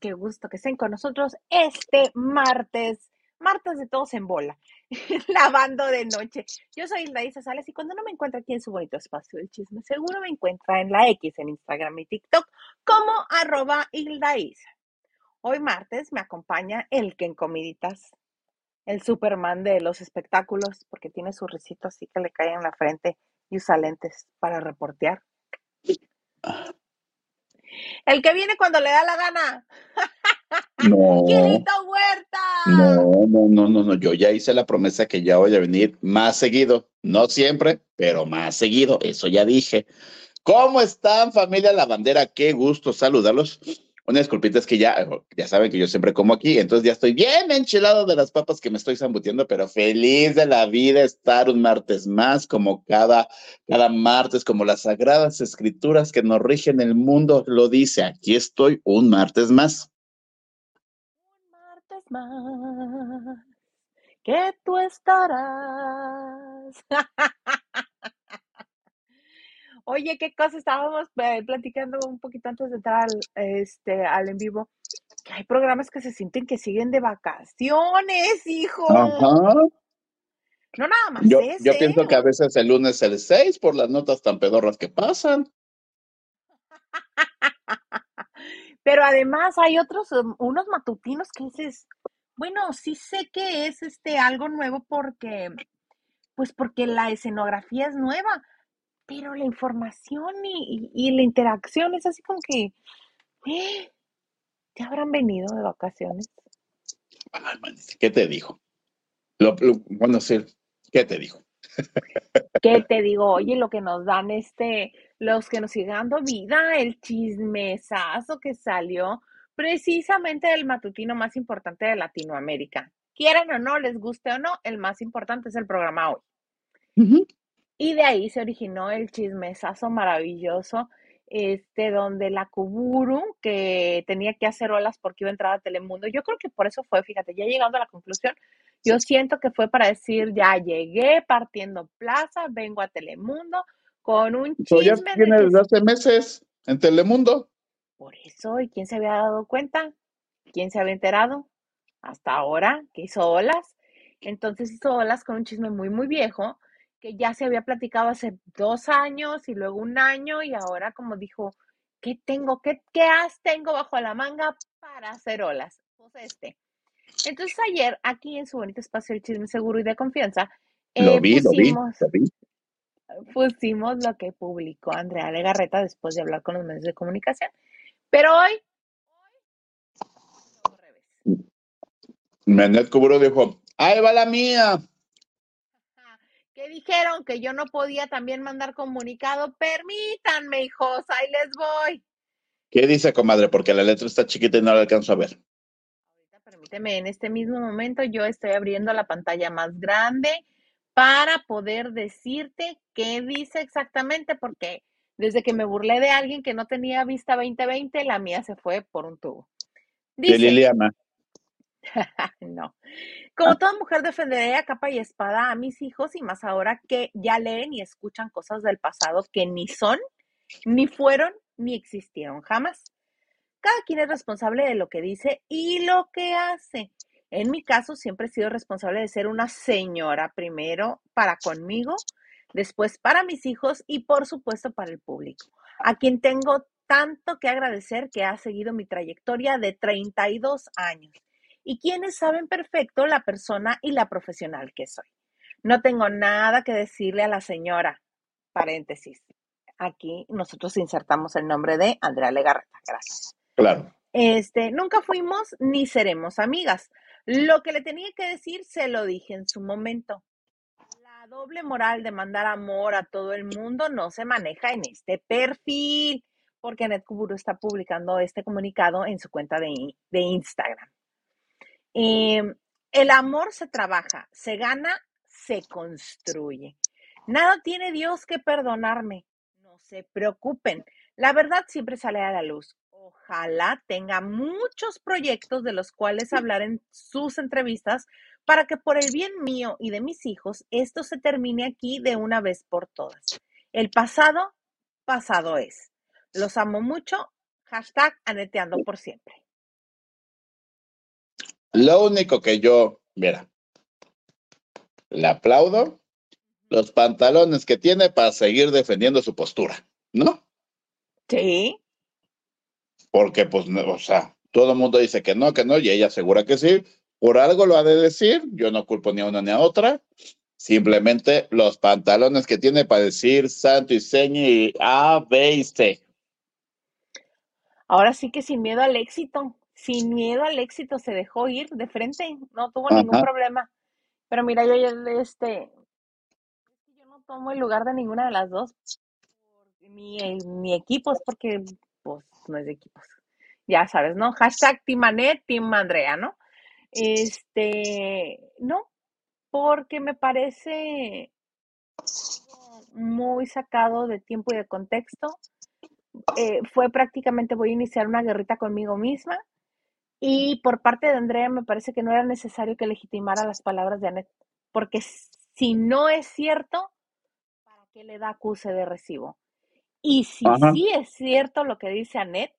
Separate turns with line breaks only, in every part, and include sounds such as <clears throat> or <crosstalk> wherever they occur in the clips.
Qué gusto que estén con nosotros este martes, martes de todos en bola, <laughs> lavando de noche. Yo soy Hilda Isa Sales y cuando no me encuentra aquí en su bonito espacio del chisme, seguro me encuentra en la X, en Instagram y TikTok, como arroba Hilda Isa. Hoy martes me acompaña el que en comiditas, el Superman de los espectáculos, porque tiene su risito así que le cae en la frente y usa lentes para reportear. El que viene cuando le da la gana.
No. <laughs>
¡Quilito Huerta!
No, no, no, no, no. Yo ya hice la promesa que ya voy a venir más seguido. No siempre, pero más seguido. Eso ya dije. ¿Cómo están, familia La Bandera? Qué gusto saludarlos. Una disculpita es que ya, ya saben que yo siempre como aquí, entonces ya estoy bien enchilado de las papas que me estoy zambuteando, pero feliz de la vida estar un martes más, como cada, cada martes, como las sagradas escrituras que nos rigen el mundo lo dice. Aquí estoy un martes más.
Un martes más que tú estarás. <laughs> Oye, qué cosa estábamos eh, platicando un poquito antes de entrar al, este, al en vivo. Que hay programas que se sienten que siguen de vacaciones, hijo.
Ajá.
No nada más
Yo,
ese.
yo pienso que a veces el lunes es el 6 por las notas tan pedorras que pasan. <laughs>
Pero además hay otros, um, unos matutinos que dices, bueno, sí sé que es este algo nuevo porque, pues porque la escenografía es nueva, pero la información y, y- y la interacción es así como que, ¿eh? ¿Ya habrán venido de vacaciones?
Ay, manito, ¿qué te dijo? Lo, lo- bueno, sí, ¿qué te dijo?
¿Qué <laughs> te digo? Oye, lo que nos dan este, los que nos siguen dando vida, el chismesazo que salió precisamente del matutino más importante de Latinoamérica. Quieran o no, les guste o no, el más importante es el programa hoy.
Ujú.
Y de ahí se originó el chismesazo maravilloso, este, donde la Kuburu, que tenía que hacer olas porque iba a entrar a Telemundo, yo creo que por eso fue, fíjate, ya llegando a la conclusión, yo siento que fue para decir, ya llegué partiendo plaza, vengo a Telemundo con un
Pero ya
chisme de
tiene desde hace meses en Telemundo.
por eso, ¿y quién se había dado cuenta? ¿Quién se había enterado? Hasta ahora, que hizo olas. Entonces hizo olas con un chisme muy, muy viejo, que ya se había platicado hace dos años y luego un año, y ahora como dijo, ¿qué tengo? ¿Qué, qué as tengo bajo la manga para hacer olas? Pues este. Entonces ayer, aquí en su bonito espacio el chisme seguro y de confianza,
Lo
eh,
vi, lo vi,
pusimos,
lo vi.
pusimos lo que publicó Andrea Legarreta después de hablar con los medios de comunicación. Pero hoy, hoy.
Menet Cuburo dijo, ahí va la mía.
Que dijeron que yo no podía también mandar comunicado. Permítanme, hijos, ahí les voy.
¿Qué dice, comadre? Porque la letra está chiquita y no la alcanzo a ver.
Ahorita permíteme, en este mismo momento yo estoy abriendo la pantalla más grande para poder decirte qué dice exactamente, porque desde que me burlé de alguien que no tenía vista 2020, la mía se fue por un tubo.
De
Dice,
Liliana. <laughs>
no.
Ah,
Como toda mujer defenderé a capa y espada a mis hijos y más ahora que ya leen y escuchan cosas del pasado que ni son, ni fueron, ni existieron jamás. Cada quien es responsable de lo que dice y lo que hace. En mi caso, siempre he sido responsable de ser una señora primero para conmigo, después para mis hijos y por supuesto para el público, a quien tengo tanto que agradecer que ha seguido mi trayectoria de 32 años y quienes saben perfecto la persona y la profesional que soy. No tengo nada que decirle a la señora, paréntesis. Aquí nosotros insertamos el nombre de Andrea Legarreta. Gracias.
Claro.
Este, nunca fuimos ni seremos amigas. Lo que le tenía que decir se lo dije en su momento. La doble moral de mandar amor a todo el mundo no se maneja en este perfil, porque NetCuburu está publicando este comunicado en su cuenta de, de Instagram. Eh, el amor se trabaja, se gana, se construye. Nada tiene Dios que perdonarme. No se preocupen. La verdad siempre sale a la luz. Ojalá tenga muchos proyectos de los cuales hablar en sus entrevistas para que por el bien mío y de mis hijos esto se termine aquí de una vez por todas. El pasado, pasado es. Los amo mucho. Hashtag aneteando por siempre.
Lo único que yo, mira, le aplaudo los pantalones que tiene para seguir defendiendo su postura, ¿no?
Sí.
Porque, pues, o sea, todo el mundo dice que no, que no, y ella asegura que sí. Por algo lo ha de decir, yo no culpo ni a una ni a otra. Simplemente los pantalones que tiene para decir santo y seña y A, B y C.
Ahora sí que sin miedo al éxito, sin miedo al éxito se dejó ir de frente, no tuvo ningún problema. Pero mira, yo este, yo no tomo el lugar de ninguna de las dos. por Mi, mi equipo es porque, pues, no es de equipos. Ya sabes, ¿no? Hashtag Team Anet, Team Andrea, ¿no? Este, no, porque me parece muy sacado de tiempo y de contexto. Eh, fue prácticamente voy a iniciar una guerrita conmigo misma. Y por parte de Andrea me parece que no era necesario que legitimara las palabras de Anet, porque si no es cierto, ¿para qué le da acuse de recibo? Y si
Ajá.
sí es cierto lo que dice Anet,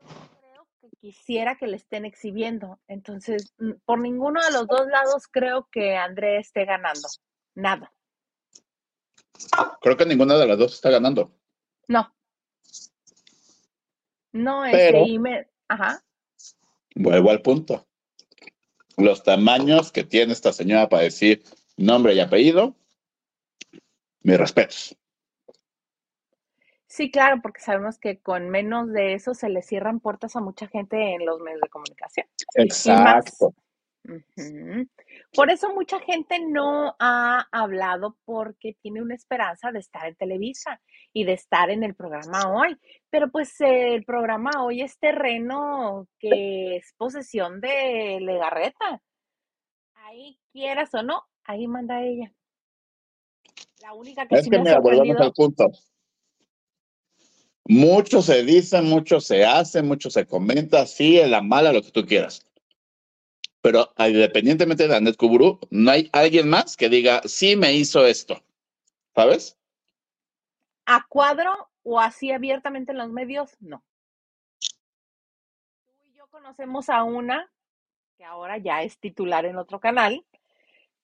no creo que quisiera que le estén exhibiendo. Entonces, mm, por ninguno de los dos lados creo que Andrea esté ganando. Nada.
Creo que ninguna de las dos está ganando.
No. No,
Pero-
este, y me, ajá,
Vuelvo al punto. Los tamaños que tiene esta señora para decir nombre y apellido, mis respetos.
sí, claro, porque sabemos que con menos de eso se le cierran puertas a mucha gente en los medios de comunicación.
Exacto.
Por eso mucha gente no ha hablado porque tiene una esperanza de estar en Televisa y de estar en el programa hoy. Pero pues el programa hoy es terreno que es posesión de Legarreta. Ahí quieras o no, ahí manda ella. La única que
Es
sí
que
me
mira, volvemos al punto. Mucho se dice, mucho se hace, mucho se comenta, sí, en la mala, lo que tú quieras. Pero independientemente de Anet Kuburu, no hay alguien más que diga, sí me hizo esto. ¿Sabes?
A cuadro o así abiertamente en los medios, no. Tú y yo conocemos a una que ahora ya es titular en otro canal,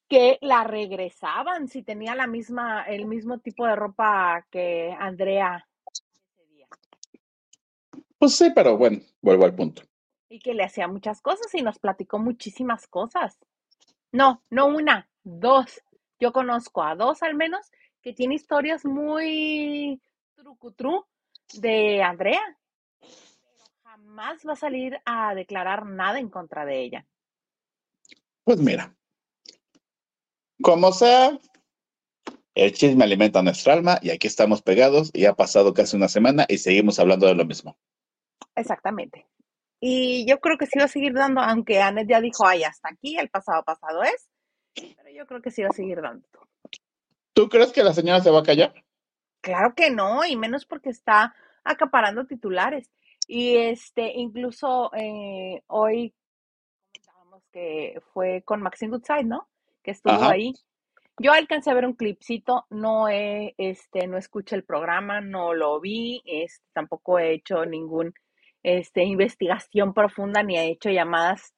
que la regresaban si tenía la misma, el mismo tipo de ropa que Andrea ese día.
Pues sí, pero bueno, vuelvo al punto.
Y que le hacía muchas cosas y nos platicó muchísimas cosas. No, no una, dos. Yo conozco a dos al menos que tiene historias muy trucutru de Andrea. Pero jamás va a salir a declarar nada en contra de ella.
Pues mira, como sea, el chisme alimenta nuestra alma y aquí estamos pegados y ha pasado casi una semana y seguimos hablando de lo mismo.
Exactamente. Y yo creo que sí va a seguir dando, aunque Anet ya dijo, ay, hasta aquí, el pasado pasado es, pero yo creo que sí va a seguir dando.
¿Tú crees que la señora se va a callar?
Claro que no, y menos porque está acaparando titulares. Y este, incluso eh, hoy comentábamos que fue con Maxine Goodside, ¿no? Que estuvo
Ajá.
ahí. Yo alcancé a ver un clipcito, no he, este, no escuché el programa, no lo vi, este, tampoco he hecho ningún este, investigación profunda ni he hecho llamadas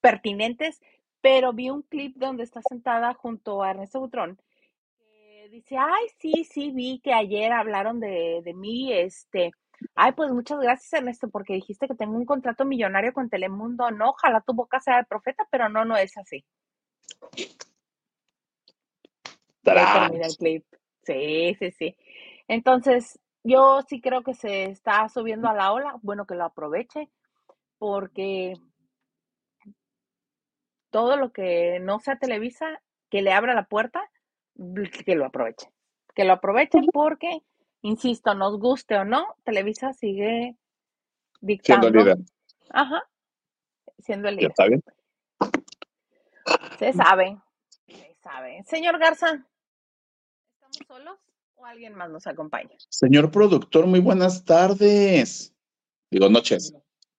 pertinentes, pero vi un clip donde está sentada junto a Ernesto Butrón dice, ay, sí, sí, vi que ayer hablaron de, de mí, este, ay, pues muchas gracias Ernesto, porque dijiste que tengo un contrato millonario con Telemundo, no, ojalá tu boca sea de profeta, pero no, no es así. El clip. Sí, sí, sí. Entonces, yo sí creo que se está subiendo a la ola, bueno, que lo aproveche, porque todo lo que no sea Televisa, que le abra la puerta, que lo aproveche. Que lo aproveche porque, insisto, nos guste o no, Televisa sigue
Siendo
dictando.
líder.
Ajá, siendo el
¿Ya
líder.
está bien?
Se sabe, se sabe. Señor Garza, ¿estamos solos o alguien más nos acompaña?
Señor productor, muy buenas tardes. Digo, noches.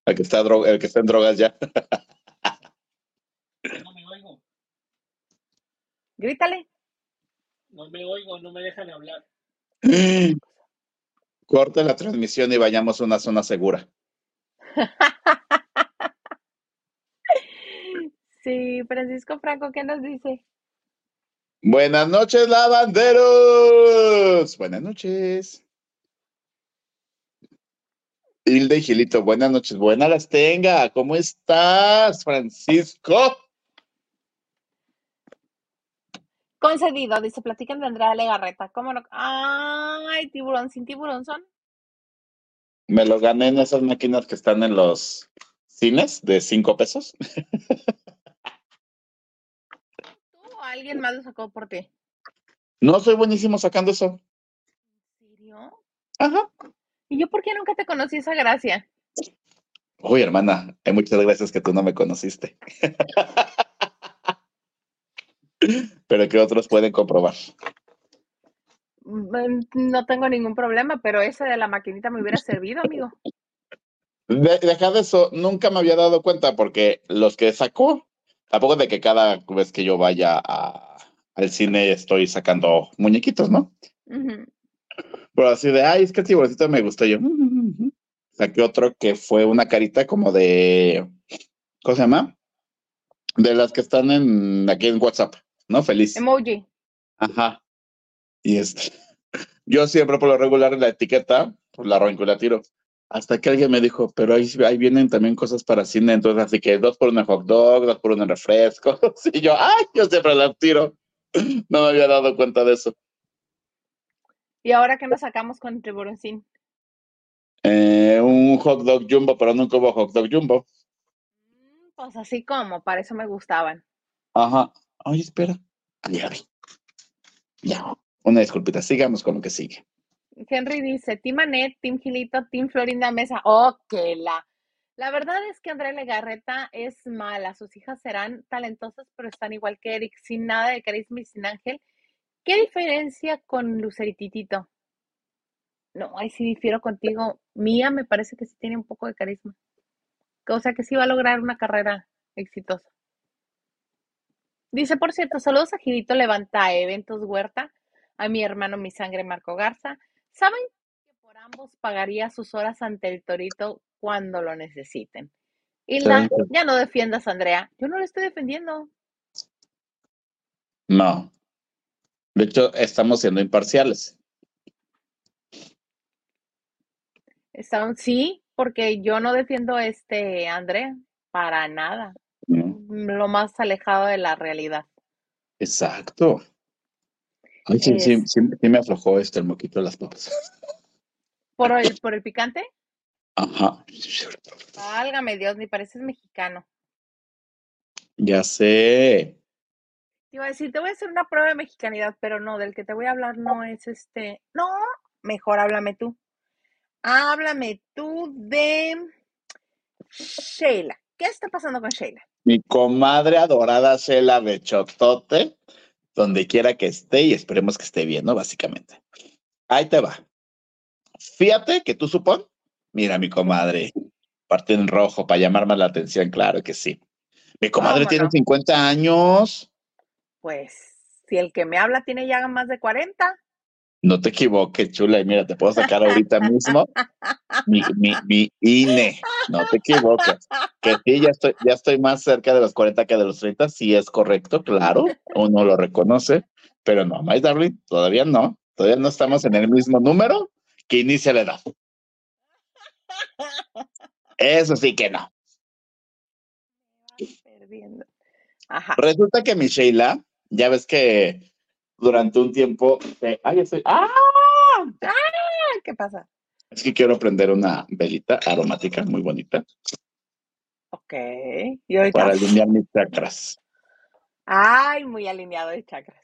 El que está, dro- el que está en drogas ya.
No me oigo,
Grítale.
No me oigo, no me dejan hablar.
Corte la transmisión y vayamos a una zona segura. <laughs>
Sí, Francisco Franco, ¿qué nos dice?
Buenas noches, lavanderos. Buenas noches. Hilda y Gilito, buenas noches. Buenas las tenga. ¿Cómo estás, Francisco?
Concedido, dice, platican de Andrea Legarreta. ¿Cómo no? Ay, tiburón, sin tiburón son.
Me lo gané en esas máquinas que están en los cines de cinco pesos.
¿Tú o alguien más lo sacó por ti?
No soy buenísimo sacando eso.
¿En serio?
Ajá.
¿Y yo por qué nunca te conocí esa gracia?
Uy, hermana, hay muchas gracias que tú no me conociste. <laughs> Pero que otros pueden comprobar.
Mm, No tengo ningún problema, pero ese de la maquinita me hubiera servido, amigo.
De- deja de eso, nunca me había dado cuenta porque los que sacó, tampoco de que cada vez que yo vaya a- al cine estoy sacando muñequitos, ¿no? Pero así de, ay, es que el tiburoncito me gustó. Yo "Mm, mm, mm". saqué otro que fue una carita como de, ¿cómo se llama? De las que están en aquí en WhatsApp, ¿no? Feliz.
Emoji.
Ajá. Y este, <laughs> yo siempre por lo regular la etiqueta, pues la arranco y la tiro. Hasta que alguien me dijo, pero ahí, ahí vienen también cosas para cine, entonces así que dos por una hot dog, dos por un refresco. <laughs> Y yo, ay, yo siempre las tiro. <laughs> No me había dado cuenta de eso.
¿Y ahora qué nos sacamos con tiburoncín?
Eh, un hot dog jumbo, pero nunca hubo hot dog jumbo.
Mm, Pues así como, para eso me gustaban.
Ajá. Ay, espera. Ya. Una disculpita, sigamos con lo que sigue.
Henry dice, Team Anet, Team Gilito, Team Florinda Mesa. Oh, que la. La verdad es que Andrea Legarreta es mala. Sus hijas serán talentosas, pero están igual que Eric, sin nada de carisma y sin ángel. ¿Qué diferencia con Lucerititito? No, ahí sí difiero contigo. Mía me parece que sí tiene un poco de carisma. O sea que sí va a lograr una carrera exitosa. Dice, por cierto, saludos a Gilito Levanta Eventos Huerta, a mi hermano Mi Sangre Marco Garza. ¿Saben que por ambos pagaría sus horas ante el torito cuando lo necesiten? Hilda,
Sí.
ya no defiendas Andrea. Yo no lo estoy defendiendo.
No. De hecho, estamos siendo imparciales.
Estaban, sí, porque yo no defiendo a este Andrea para nada. Lo más alejado de la realidad.
Exacto. Ay, sí, sí, sí me aflojó este el moquito de las papas.
¿Por el, <laughs> por el picante?
Ajá.
Válgame Dios, ni pareces mexicano.
Ya sé.
Te iba a decir, te voy a hacer una prueba de mexicanidad, pero no, del que te voy a hablar no es este. No, mejor háblame tú. Háblame tú de Sheila. ¿Qué está pasando con Sheila?
Mi comadre adorada Shela Bechotote, donde quiera que esté y esperemos que esté bien, ¿no? Básicamente. Ahí te va. Fíjate que tú supón. Mira, mi comadre, parte en rojo para llamar más la atención, claro que sí. Mi comadre
¿Cómo
tiene
no?
50 años.
Pues, si el que me habla tiene ya más de 40.
No te equivoques, chula, y mira, te puedo sacar ahorita mismo mi, mi, mi INE. No te equivoques. Que sí, ya estoy, ya estoy más cerca de los 40 que de los 30, sí es correcto, claro, uno lo reconoce, pero no, my darling, todavía no, todavía no estamos en el mismo número que inicia la edad. Eso sí que no.
Perdiendo. Ajá.
Resulta que mi Sheila, ya ves que durante un tiempo, ay, estoy, ah,
¿Qué pasa?
es que quiero prender una velita aromática muy bonita
Ok. Y ahorita.
para alinear mis chakras.
Ay, muy alineado de chakras.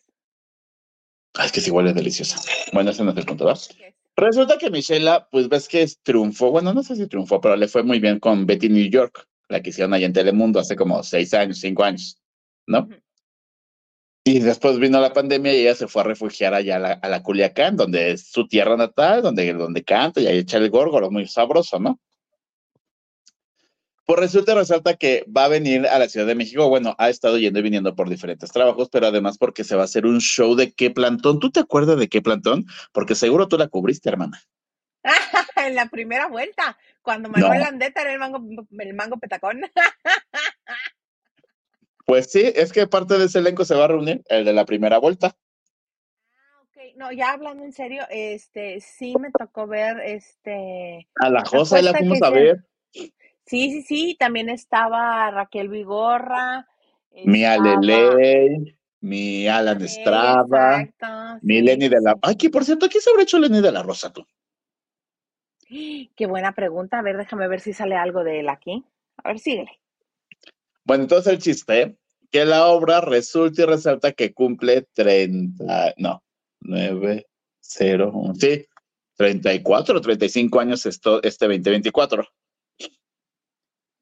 Ay, es que sí huele deliciosa. Bueno, ese no es el punto, ¿verdad?
¿Qué es?
Resulta que Michela, pues ves que es- triunfó, bueno, no sé si triunfó, pero le fue muy bien con Betty New York, la que hicieron allá en Telemundo hace como seis años, cinco años, ¿no? Y después vino la pandemia y ella se fue a refugiar allá a la, a la Culiacán, donde es su tierra natal, donde, donde canta y ahí echa el górgoro, muy sabroso, ¿no? Pues resulta resalta que va a venir a la Ciudad de México. Bueno, ha estado yendo y viniendo por diferentes trabajos, pero además porque se va a hacer un show de qué plantón. ¿Tú te acuerdas de qué plantón? Porque seguro tú la cubriste, hermana.
en <laughs> la primera vuelta, cuando Manuel
No.
Landeta era el mango, el mango petacón. <laughs>
Pues sí, es que parte de ese elenco se va a reunir, el de la primera vuelta.
Ah, ok. No, ya hablando en serio, este, sí me tocó ver, este,
A la Josa, la fuimos a ver.
Sí, sí, sí, también estaba Raquel Vigorra,
Mi Aleley, mi Alan Estrada,
exacto,
mi
sí,
Lenny
sí,
de la... Ay, que por cierto, ¿quién se habrá hecho Lenny de la Rosa tú? <gasps>
Qué buena pregunta. A ver, déjame ver si sale algo de él aquí. A ver, síguele.
Bueno, entonces el chiste, que la obra resulta y resalta que cumple 30, no, 9, 0, 1, sí, 34, 35 años esto, este 2024.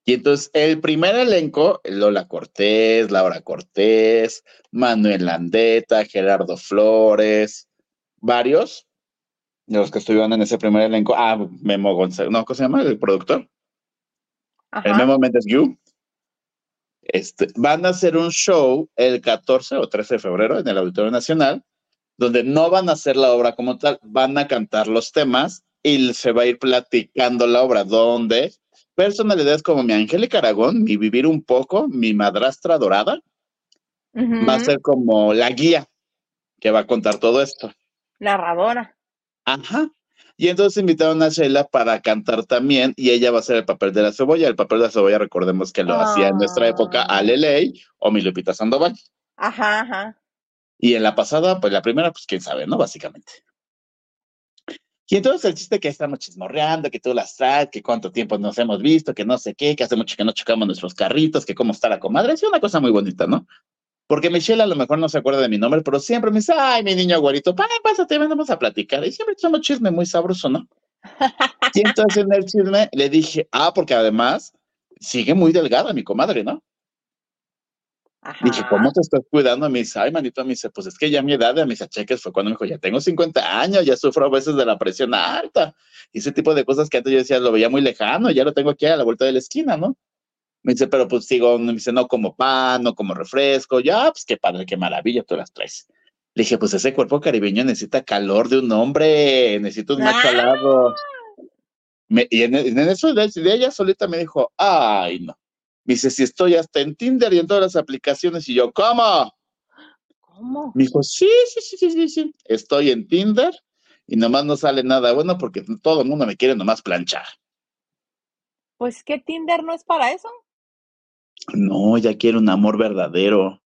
Y entonces el primer elenco, Lola Cortés, Laura Cortés, Manuel Landeta, Gerardo Flores, varios de los que estuvieron en ese primer elenco. Ah, Memo González, no, ¿cómo se llama? El productor. El. Memo Méndez Guiú. Este, van a hacer un show el 14 o 13 de febrero en el Auditorio Nacional, donde no van a hacer la obra como tal, van a cantar los temas y se va a ir platicando la obra, donde personalidades como mi Angélica Aragón, mi Vivir un poco, mi madrastra dorada, va a ser como la guía que va a contar todo esto.
Narradora.
Ajá. Y entonces invitaron a Sheila para cantar también y ella va a hacer el papel de la cebolla. El papel de la cebolla, recordemos que lo hacía en nuestra época
Ah.
Ale Ley o mi Lupita Sandoval.
Ajá, ajá.
Y en la pasada, pues la primera, pues quién sabe, ¿no? Básicamente. Y entonces el chiste que estamos chismorreando, que tú las traes, que cuánto tiempo nos hemos visto, que no sé qué, que hace mucho que no chocamos nuestros carritos, que cómo está la comadre. Es una cosa muy bonita, ¿no? Porque Michelle a lo mejor no se acuerda de mi nombre, pero siempre me dice, ay, mi niño güerito, pa, pásate, vamos a platicar. Y siempre echamos chisme muy sabroso, ¿no? Y <laughs> entonces en el chisme le dije, ah, porque además sigue muy delgada mi comadre, ¿no? Dije. ¿cómo te estás cuidando? Me dice, ay, manito, me dice, pues es que ya mi edad de mis acheques fue cuando me dijo, ya tengo 50 años, ya sufro a veces de la presión alta. Y ese tipo de cosas que antes yo decía, lo veía muy lejano, ya lo tengo aquí a la vuelta de la esquina, ¿no? Me dice, pero pues sigo, me dice, no como pan, no como refresco. Ya, pues qué padre, qué maravilla, tú las traes. Le dije, pues ese cuerpo caribeño necesita calor de un hombre, necesita un macho
¡Ah!
alado. Me- y en, en eso de, de ella solita me dijo, ay, no. Me dice, si estoy hasta en Tinder y en todas las aplicaciones. Y yo, ¿cómo?
¿Cómo?
Me dijo, sí, sí, sí, sí, sí, sí. Estoy en Tinder y nomás no sale nada bueno porque todo el mundo me quiere nomás planchar.
Pues que Tinder no es para eso.
No, ya quiero un amor verdadero.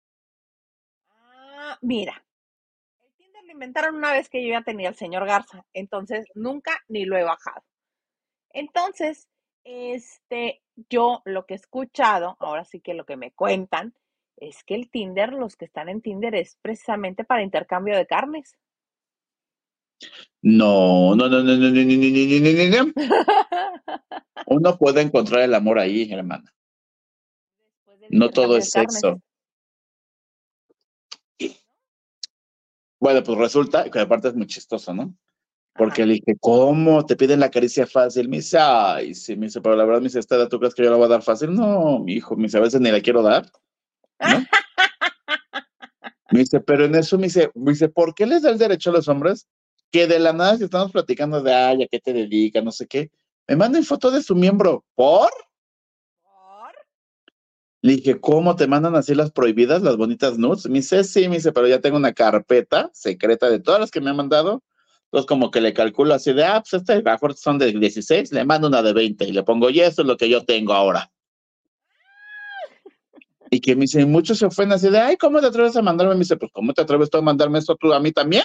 Ah, mira. El Tinder lo inventaron una vez que yo ya tenía el señor Garza, entonces nunca ni lo he bajado. Entonces, este, yo lo que he escuchado, ahora sí que lo que me cuentan, es que el Tinder, los que están en Tinder, es precisamente para intercambio de carnes.
No, no, no, no, no, no, no, no, no, no, no, no. Uno puede encontrar el amor ahí, hermana. No todo es sexo. Bueno, pues resulta que aparte es muy chistoso, ¿no? Porque
Ajá.
le dije, ¿cómo? ¿Te piden la caricia fácil? Me dice, ay, sí, me dice, pero la verdad, me dice, ¿esta tú crees que yo la voy a dar fácil? No, mi hijo, me dice, a veces ni la quiero dar, ¿no? Me dice, pero en eso me dice, me dice, ¿por qué les da el derecho a los hombres que de la nada si estamos platicando de, ay, ¿a qué te dedicas? No sé qué, me manden foto de su miembro? ¿Por? Le dije, ¿cómo te mandan así las prohibidas, las bonitas nudes? Me dice, sí, me dice, pero ya tengo una carpeta secreta de todas las que me han mandado. Entonces, como que le calculo así de, ah, pues este, mejor son de 16, le mando una de 20 y le pongo, y eso es lo que yo tengo ahora. Y que me dice, muchos se ofenden así de, ay, ¿cómo te atreves a mandarme? Me dice, pues, ¿cómo te atreves tú a mandarme esto tú a mí también?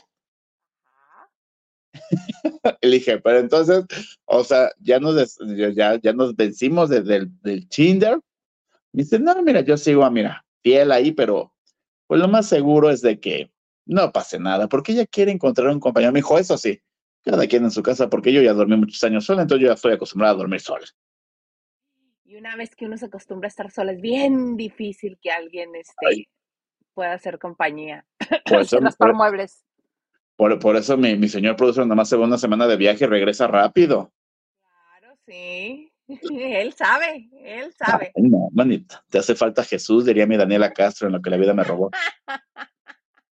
Y <laughs> le dije, pero entonces, o sea, ya nos, ya, ya nos vencimos de- del, del Tinder. Me dice, no, mira, yo sigo, mira, fiel ahí, pero pues lo más seguro es de que no pase nada, porque ella quiere encontrar un compañero. Me dijo, eso sí, cada quien en su casa, porque yo ya dormí muchos años sola, entonces yo ya estoy acostumbrada a dormir sola.
Y una vez que uno se acostumbra a estar sola, es bien difícil que alguien
Ay.
este, pueda hacer compañía.
Por <laughs> eso, por,
muebles.
por, por eso mi, mi señor producer nada más se va una semana de viaje y regresa rápido.
Claro, sí. <laughs> Él sabe, él sabe.
Ay, no, manita, te hace falta Jesús, diría mi Daniela Castro en lo que la vida me robó. <laughs>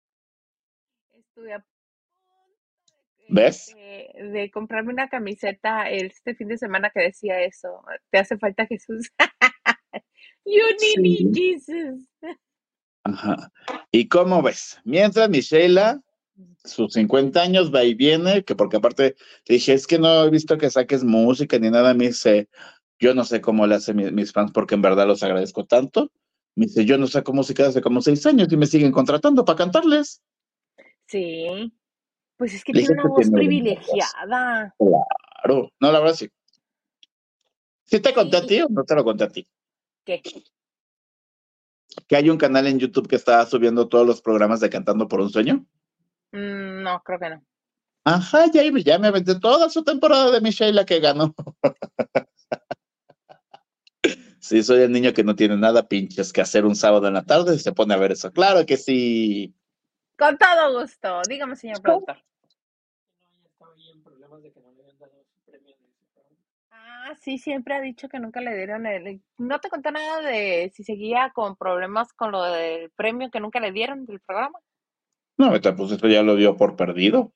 Estuve a punto de,
¿Ves?
este, de comprarme una camiseta este fin de semana que decía eso. Te hace falta Jesús. <laughs> You need me. Jesus.
Ajá. ¿Y cómo ves? Mientras Michela, sus 50 años va y viene, que porque aparte dije, es que no he visto que saques música ni nada, me dice, yo no sé cómo le hacen mis, mis fans porque en verdad los agradezco tanto. Me dice, yo no saco música hace como seis años y me siguen contratando para cantarles.
Sí. Pues es que
Le
tiene una voz privilegiada.
Claro. No, la verdad sí. ¿Sí te conté a
Sí.
ti o no te lo conté a ti?
¿Qué?
Que hay un canal en YouTube que está subiendo todos los programas de Cantando por un Sueño.
Mm, no, creo que no.
Ajá, ya, ya me aventé toda su temporada de Michelle que ganó. <laughs> Sí, soy el niño que no tiene nada pinches que hacer un sábado en la tarde y se pone a ver eso. Claro que sí.
Con todo gusto. Dígame, señor productor. Ah, sí, siempre ha dicho que nunca le dieron el... No te conté nada de si seguía con problemas con lo del premio que nunca le dieron del programa.
No, pues esto ya lo dio por perdido.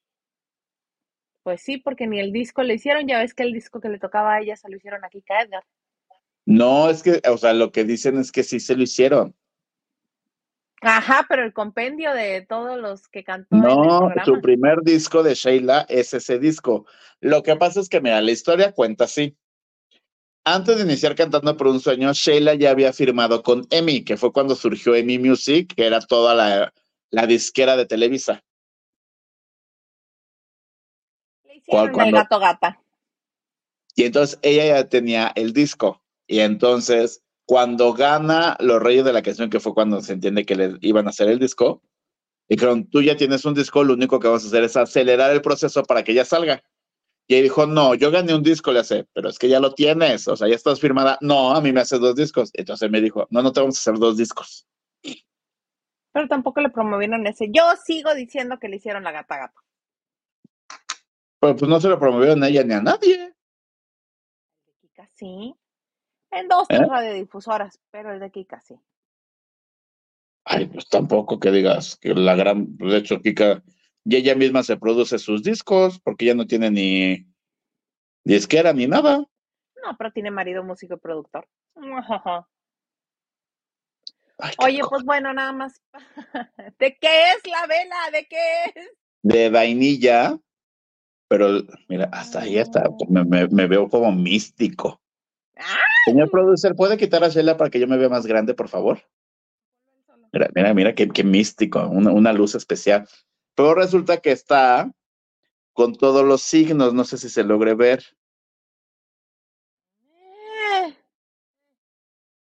Pues sí, porque ni el disco le hicieron. Ya ves que el disco que le tocaba a ella se lo hicieron a Kika Edgar.
No, es que, o sea, lo que dicen es que sí se lo hicieron.
Ajá, pero el compendio de todos los que cantó en
No,
programa.
su primer disco de Sheila es ese disco. Lo que pasa es que, mira, la historia cuenta así. Antes de iniciar cantando por un sueño, Sheila ya había firmado con EMI, que fue cuando surgió EMI Music, que era toda la, la disquera de Televisa.
Le hicieron el gato gata.
Y entonces ella ya tenía el disco. Y entonces, cuando gana Los Reyes de la Canción, que fue cuando se entiende que le iban a hacer el disco, dijeron, tú ya tienes un disco, lo único que vamos a hacer es acelerar el proceso para que ya salga. Y ella dijo, no, yo gané un disco, le hace, pero es que ya lo tienes, o sea, ya estás firmada. No, a mí me hace dos discos. Entonces me dijo, no, no te vamos a hacer dos discos.
Pero tampoco le promovieron ese. Yo sigo diciendo que le hicieron la gata gata.
Pero pues no se lo promovieron a ella ni a nadie.
El de Kika sí. En dos, tres
¿Eh?
radiodifusoras, pero el de Kika sí.
Ay, pues tampoco que digas que la gran, de hecho, Kika, y ella misma se produce sus discos, porque ya no tiene ni disquera ni nada.
No, pero tiene marido músico y productor. <laughs>
Ay,
Oye, pues bueno, nada más. <laughs> ¿De qué es la vela? ¿De qué es?
de vainilla, pero mira, hasta ahí está, me, me- me veo como místico.
¡Ah!
Señor producer, ¿puede quitar a Sheila para que yo me vea más grande, por favor? Mira, mira, mira, qué, qué místico, una, una luz especial. Pero resulta que está con todos los signos, no sé si se logre ver.
Eh,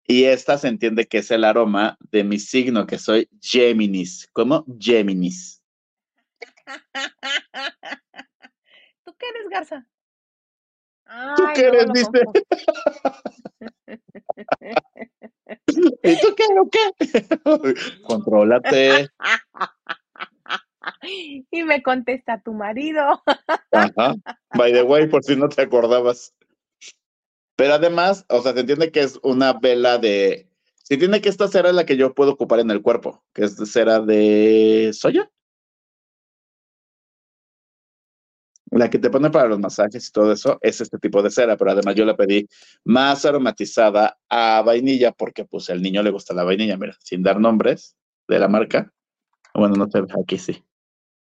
Y esta se entiende que es el aroma de mi signo, que soy Géminis. ¿Cómo? Géminis. <laughs>
¿Tú qué eres, Garza?
¿Tú
Ay,
qué
luego
eres,
lo
dice? <laughs> ¿Y tú qué o qué? <laughs> Contrólate.
Y me contesta tu marido.
Ajá. By the way, por si no te acordabas. Pero además, o sea, se entiende que es una vela de. Se entiende que esta cera es la que yo puedo ocupar en el cuerpo, que es cera de soya. La que te pone para los masajes y todo eso es este tipo de cera, pero además yo la pedí más aromatizada a vainilla porque pues al niño le gusta la vainilla, mira, sin dar nombres de la marca. Bueno, no te aquí sí.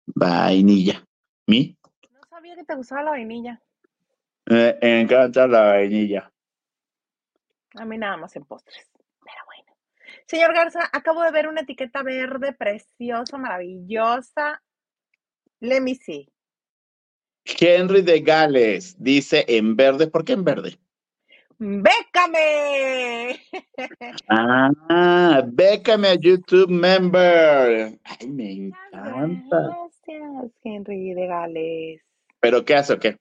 Vainilla. ¿Mi?
No sabía que te gustaba la vainilla.
Me encanta la vainilla.
A mí nada más en postres. Pero bueno. Señor Garza, acabo de ver una etiqueta verde preciosa, maravillosa. Let me see.
Henry de Gales dice en verde, ¿por qué en verde?
¡Bécame!
Ah, bécame a YouTube member. Ay, me encanta.
Gracias, Henry de Gales.
¿Pero qué hace o qué?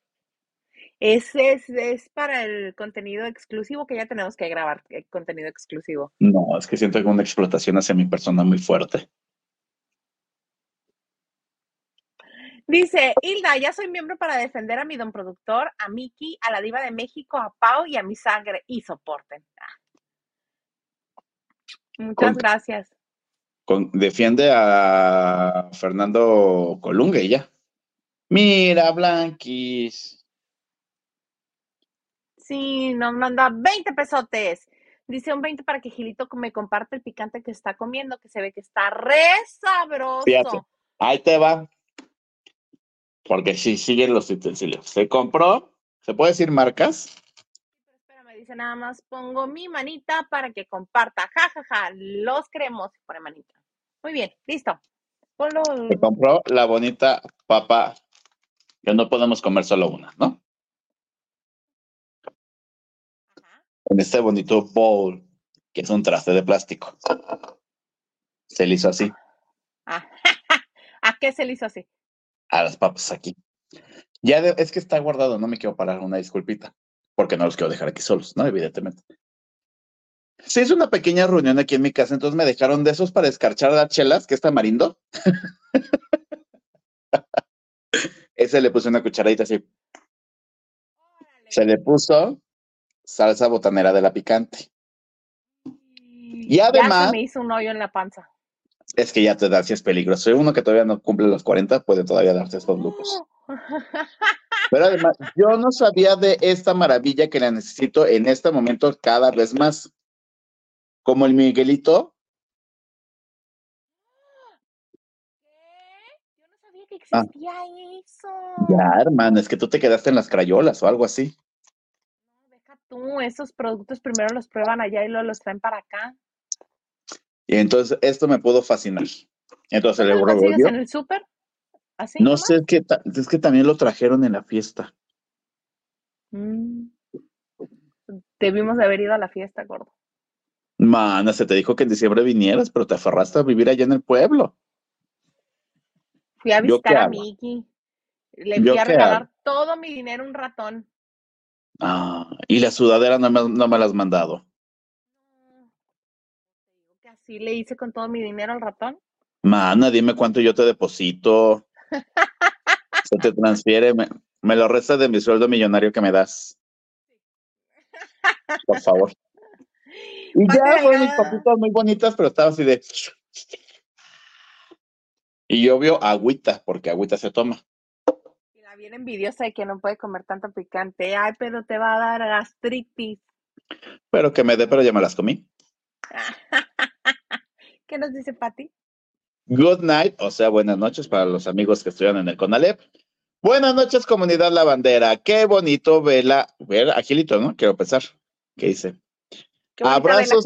Es, es, es para el contenido exclusivo que ya tenemos que grabar, eh, contenido exclusivo.
No, es que siento que una explotación hacia mi persona muy fuerte.
Dice, Hilda, ya soy miembro para defender a mi don productor, a Miki, a la diva de México, a Pau y a mi sangre y soporten. Ah. Muchas
Con-
gracias.
Con- defiende a Fernando Colunga y ya. Mira, Blanquis.
Sí, nos manda 20 pesotes. Dice un 20 para que Gilito me comparte el picante que está comiendo, que se ve que está re sabroso.
Fíjate. Ahí te va. Porque sí, siguen los utensilios. Se compró, ¿se puede decir marcas?
Espérame, dice nada más, pongo mi manita para que comparta. Ja, ja, ja, los creemos y pone manita. Muy bien, listo. Ponlo.
Se compró la bonita papa, que no podemos comer solo una, ¿no? En este bonito bowl, que es un traste de plástico. Se le hizo así,
Ah, <laughs> ¿A qué se le hizo así?
a las papas aquí. Ya de- es que está guardado, no me quiero parar, una disculpita, porque no los quiero dejar aquí solos, ¿no? Evidentemente. Se hizo una pequeña reunión aquí en mi casa, entonces me dejaron de esos para escarchar las chelas, que es tamarindo. <laughs> Ese le puse una cucharadita así. Se le puso salsa botanera de la picante.
Y
además-
Ya se me hizo un hoyo en la panza.
Es que ya te da si es peligroso. Uno que todavía no cumple los 40 puede todavía darse estos lujos. Pero además, <laughs> yo no sabía de esta maravilla que la necesito en este momento cada vez más. Como el Miguelito,
¿Qué? Yo no sabía que
Ah.
existía eso.
ya hermano, es que tú te quedaste en las crayolas o algo así.
Tú, esos productos primero los prueban allá y luego los traen para acá.
Y entonces esto me pudo fascinar. Entonces
¿Dónde
le revolvió.
en el súper? ¿Así?
No
nomás?
sé, es que, es que también lo trajeron en la fiesta.
Mm. Debimos de haber ido a la fiesta, gordo.
Mana, se te dijo que en diciembre vinieras, pero te aferraste a vivir allá en el pueblo.
Fui a
¿Yo
visitar a? Miki. Le
¿Yo
fui a regalar
hago?
todo mi dinero un ratón.
Ah, y la sudadera no me, no me la has mandado.
Digo que así le hice con todo mi dinero al ratón.
Mana, dime cuánto yo te deposito. Se te transfiere, me, me lo restas de mi sueldo millonario que me das. Por favor. Y <laughs> ya fueron mis papitas muy bonitas, pero estaba así de. Y yo veo agüita, porque agüita se toma.
Bien envidiosa de que no puede comer tanto picante. Ay, pero te va a dar gastritis.
Pero que me dé, pero ya me las comí. <laughs>
¿Qué nos dice Pati?
Good night, o sea, buenas noches para los amigos que estudian en el CONALEP. Buenas noches, comunidad lavandera. Qué bonito vela. Ver, Agilito, ¿no? Quiero pensar. ¿Qué dice?
Qué vela,
Abrazos.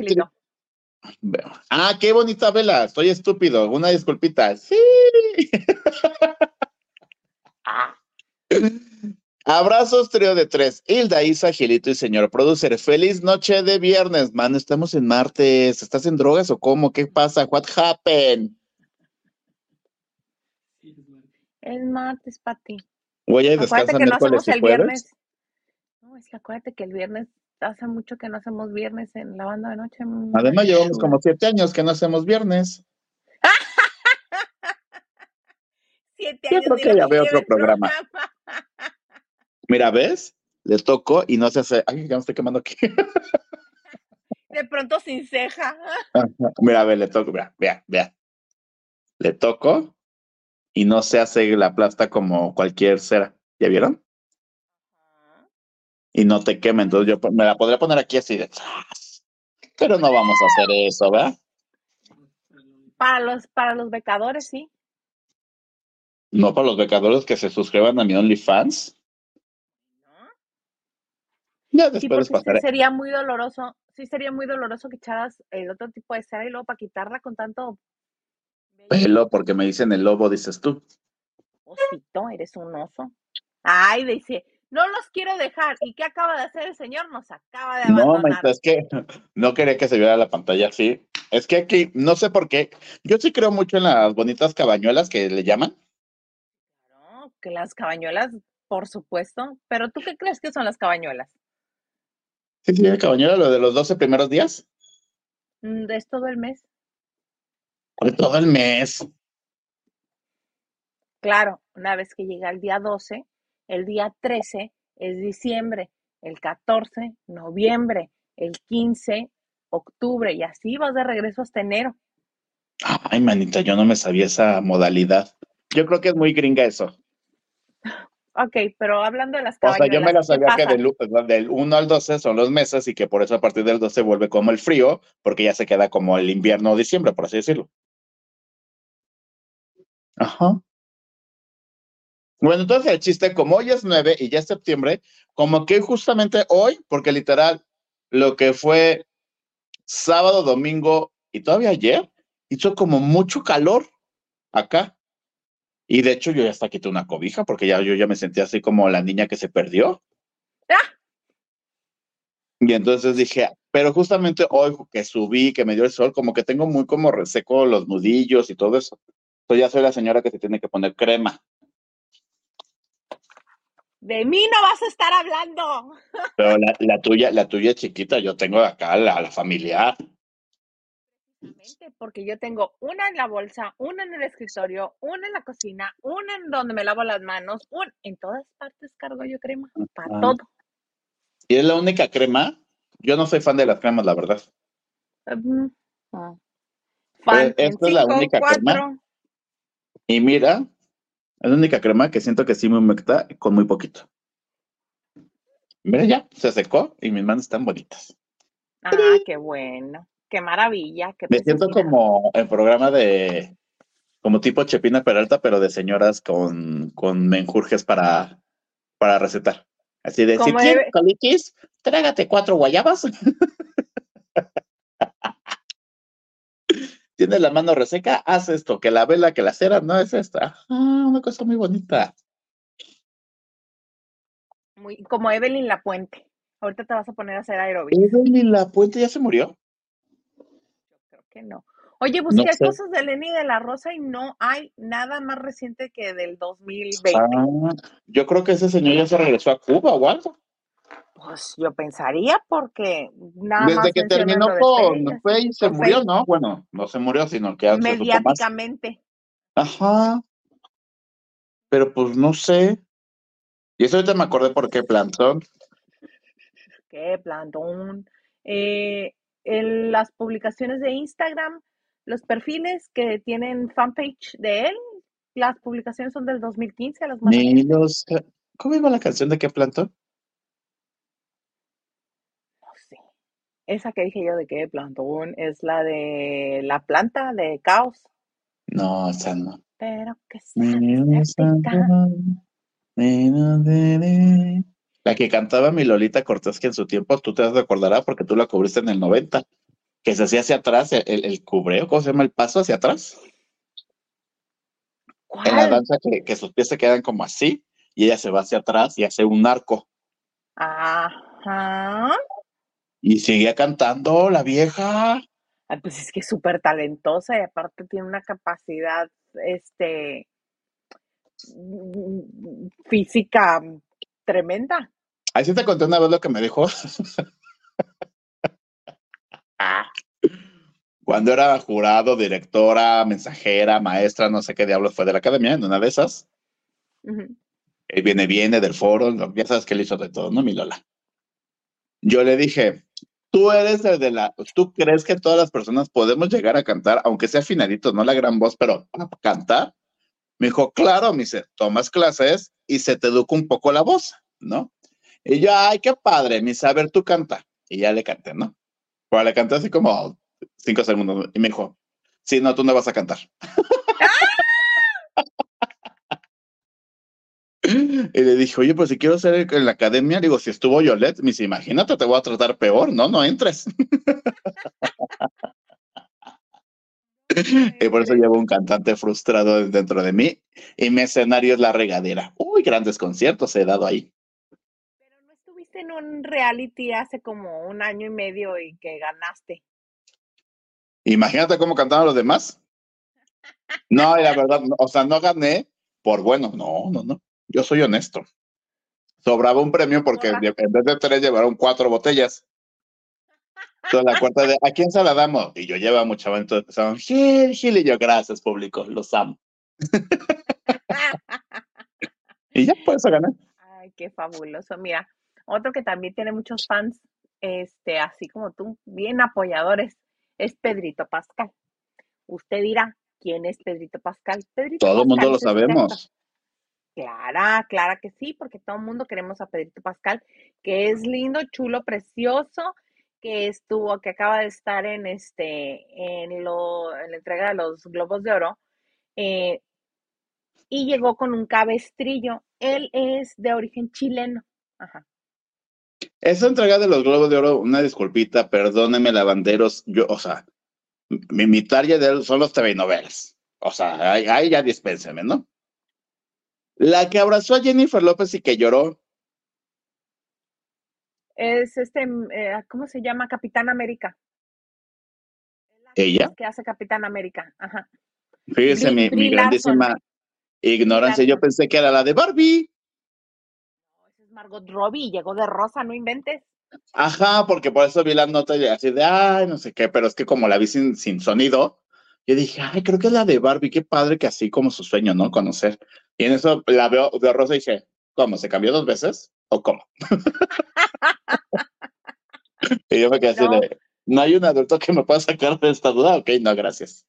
Veo. Ah, qué bonita vela. Estoy estúpido. Una disculpita. Sí. <laughs> Abrazos, trío de tres. Hilda, Isa, Gilito y señor producer. Feliz noche de viernes, man. Estamos en martes. ¿Estás en drogas o cómo? ¿Qué pasa? What happened?
Es
martes, Pati.
Oye,
Acuérdate
descansa
que no hacemos el
jueves.
viernes. No, es que acuérdate que el viernes hace mucho que no hacemos viernes en la banda de noche.
Además, llevamos como siete años que no hacemos viernes. <laughs>
Siete
Yo
años
creo
y
que ya veo otro programa. Mira, ¿ves? Le toco y no se hace. Ay, ya me estoy quemando aquí. <laughs>
De pronto sin ceja.
Mira, a ver, le toco. Mira, vea, vea. Le toco y no se hace la plasta como cualquier cera. ¿Ya vieron? Y no te quema. Entonces yo me la podría poner aquí así de. Pero no vamos a hacer eso, ¿verdad?
Para los, para los becadores, sí.
No para los becadores que se suscriban a mi OnlyFans.
¿no?
Ya
Sí,
después
sí
pasaré.
sería muy doloroso. Sí, sería muy doloroso que echaras el otro tipo de cera y luego para quitarla con tanto.
Pelo, porque me dicen el lobo, dices tú.
Osito, eres un oso. Ay, dice, no los quiero dejar. ¿Y qué acaba de hacer el señor? Nos acaba de
No,
abandonar.
maestra, es que no quería que se viera la pantalla así. Es que aquí, no sé por qué. Yo sí creo mucho en las bonitas cabañuelas que le llaman.
Que las cabañuelas, por supuesto. Pero ¿tú qué crees que son las cabañuelas?
Sí, sí, cabañuela, lo de los 12 primeros días.
Mm, Es todo el mes.
De todo el mes.
Claro, una vez que llega el día 12, el día 13 es diciembre, el 14, noviembre, el 15, octubre, y así vas de regreso hasta enero.
Ay, manita, yo no me sabía esa modalidad. Yo creo que es muy gringa eso.
Ok, pero hablando de las
O sea, yo me la
cabañuelas, ¿qué
sabía que del, u- del 1 al 12 son los meses y que por eso a partir del 12 vuelve como el frío, porque ya se queda como el invierno o diciembre, por así decirlo. Ajá. Bueno, entonces el chiste, como hoy es 9 y ya es septiembre, como que justamente hoy, porque literal, lo que fue sábado, domingo y todavía ayer, hizo como mucho calor acá. Y de hecho yo ya hasta quité una cobija porque ya yo ya me sentía así como la niña que se perdió.
¡Ah!
Y entonces dije, pero justamente hoy que subí, que me dio el sol, como que tengo muy como reseco los nudillos y todo eso. Entonces ya soy la señora que se tiene que poner crema.
De mí no vas a estar hablando.
Pero la, la tuya, la tuya es chiquita, yo tengo acá la, la familiar.
Precisamente Porque yo tengo una en la bolsa, una en el escritorio, una en la cocina, una en donde me lavo las manos, un... en todas partes cargo yo crema, para
Ah.
todo.
Y es la única crema. Yo no soy fan de las cremas, la verdad.
Mm, ah. Fan
Eh,
en
esta es la única crema.
cuatro.
Y mira, es la única crema que siento que sí me humecta con muy poquito. Mira ya, se secó y mis manos están bonitas.
Ah, qué bueno. Qué maravilla. Qué
Me siento como en programa de, como tipo Chepina Peralta, pero de señoras con, con menjurjes para, para recetar. Así de, si quieres colitis, trágate cuatro guayabas. <laughs> Tienes la mano reseca, haz esto, que la vela, que la cera, no es esta. Ah, una cosa muy bonita.
Muy, como Evelyn La Puente. Ahorita te vas a poner a hacer aeróbic.
Evelyn La Puente ya se murió.
Que no. Oye, busqué
sé.
cosas de Lenny de la Rosa y no hay nada más reciente que del 2020.
Ah, yo creo que ese señor ya se regresó a Cuba o algo.
Pues yo pensaría porque nada
Desde
más
que terminó con
así,
se murió, ¿no? Bueno, no se murió, sino que más.
mediáticamente.
Ajá. Pero pues no sé. Y eso ahorita me acordé por qué Plantón.
Qué plantón. Eh, en las publicaciones de Instagram, los perfiles que tienen fanpage de él, las publicaciones son del 2015 a los más
Ni los. ¿Cómo iba la canción de qué
sé. Esa que dije yo de qué plantón es la de la planta de caos.
No, esa no.
Pero que sea
La que cantaba mi Lolita Cortés, que en su tiempo tú te recordarás porque tú la cubriste en el 90, que se hacía hacia atrás, el, el cubreo, ¿cómo se llama? El paso hacia atrás. En la danza que, que sus pies se quedan como así y ella se va hacia atrás y hace un arco.
Ajá.
Y seguía cantando la vieja.
Pues es que es súper talentosa y aparte tiene una capacidad, este, mm, física tremenda.
Ahí sí te conté una vez lo que me dijo. Cuando era jurado, directora, mensajera, maestra, no sé qué diablos fue de la academia, en una de esas. Él viene, viene del foro, ya sabes que él hizo de todo, ¿no, mi Lola? Yo le dije, tú eres el de la, tú crees que todas las personas podemos llegar a cantar, aunque sea afinadito, no la gran voz, pero a cantar. Me dijo, claro, me dice, tomas clases y se te educa un poco la voz, ¿no? Y yo, ay, qué padre, mi saber tú canta. Y ya le canté, ¿no? Pero le canté así como cinco segundos y me dijo, sí, no, tú no vas a cantar. <laughs> Y le dije, oye, pues si quiero ser en la academia, digo, si estuvo Yolette, me dice, imagínate, te voy a tratar peor, no, no entres. <laughs> Y por eso llevo un cantante frustrado dentro de mí y mi escenario es la regadera. Uy, grandes conciertos he dado ahí.
Pero no estuviste en un reality hace como un año y medio y que ganaste.
Imagínate cómo cantaban los demás. No, la verdad, o sea, no gané por bueno, no, no, no. Yo soy honesto. Sobraba un premio porque en vez de tres llevaron cuatro botellas. Entonces la cuarta de, ¿a quién se la damos? Y yo llevaba mucha entonces empezaron, Gil, Gil, y yo, gracias, público, los amo. <laughs> Y ya, por eso gané.
Ay, qué fabuloso. Mira, otro que también tiene muchos fans, este, así como tú, bien apoyadores, es Pedrito Pascal. Usted dirá, ¿quién es Pedrito Pascal? Pedrito
Todo el mundo lo sabemos.
Clara, clara que sí, porque todo el mundo queremos a Pedrito Pascal, que es lindo, chulo, precioso, que estuvo, que acaba de estar en este, en lo, en la entrega de los Globos de Oro, eh, y llegó con un cabestrillo. Él es de origen chileno. Ajá.
Esa entrega de los Globos de Oro, una disculpita, perdónenme, lavanderos, yo, o sea, mi, mi target de él son los TV novelas. O sea, ahí, ahí ya dispénseme, ¿no? La que abrazó a Jennifer López y que lloró,
Es este, mm, eh, ¿cómo se llama? Capitán América.
Ella,
que hace Capitán América. Ajá.
fíjese mi, grandísima ignorancia, yo pensé que era la de Barbie.
Margot Robbie, llegó de rosa, no inventes.
Ajá, porque por eso vi la nota y así de, ay, no sé qué, pero es que como la vi sin, sin sonido, yo dije, ay, creo que es la de Barbie, qué padre que así como su sueño, ¿no? Conocer. Y en eso la veo de rosa y dije, ¿cómo? ¿Se cambió dos veces? ¿O cómo? <laughs> y yo me quedé así de, ¿no hay un adulto que me pueda sacar de esta duda? Ok, no, gracias.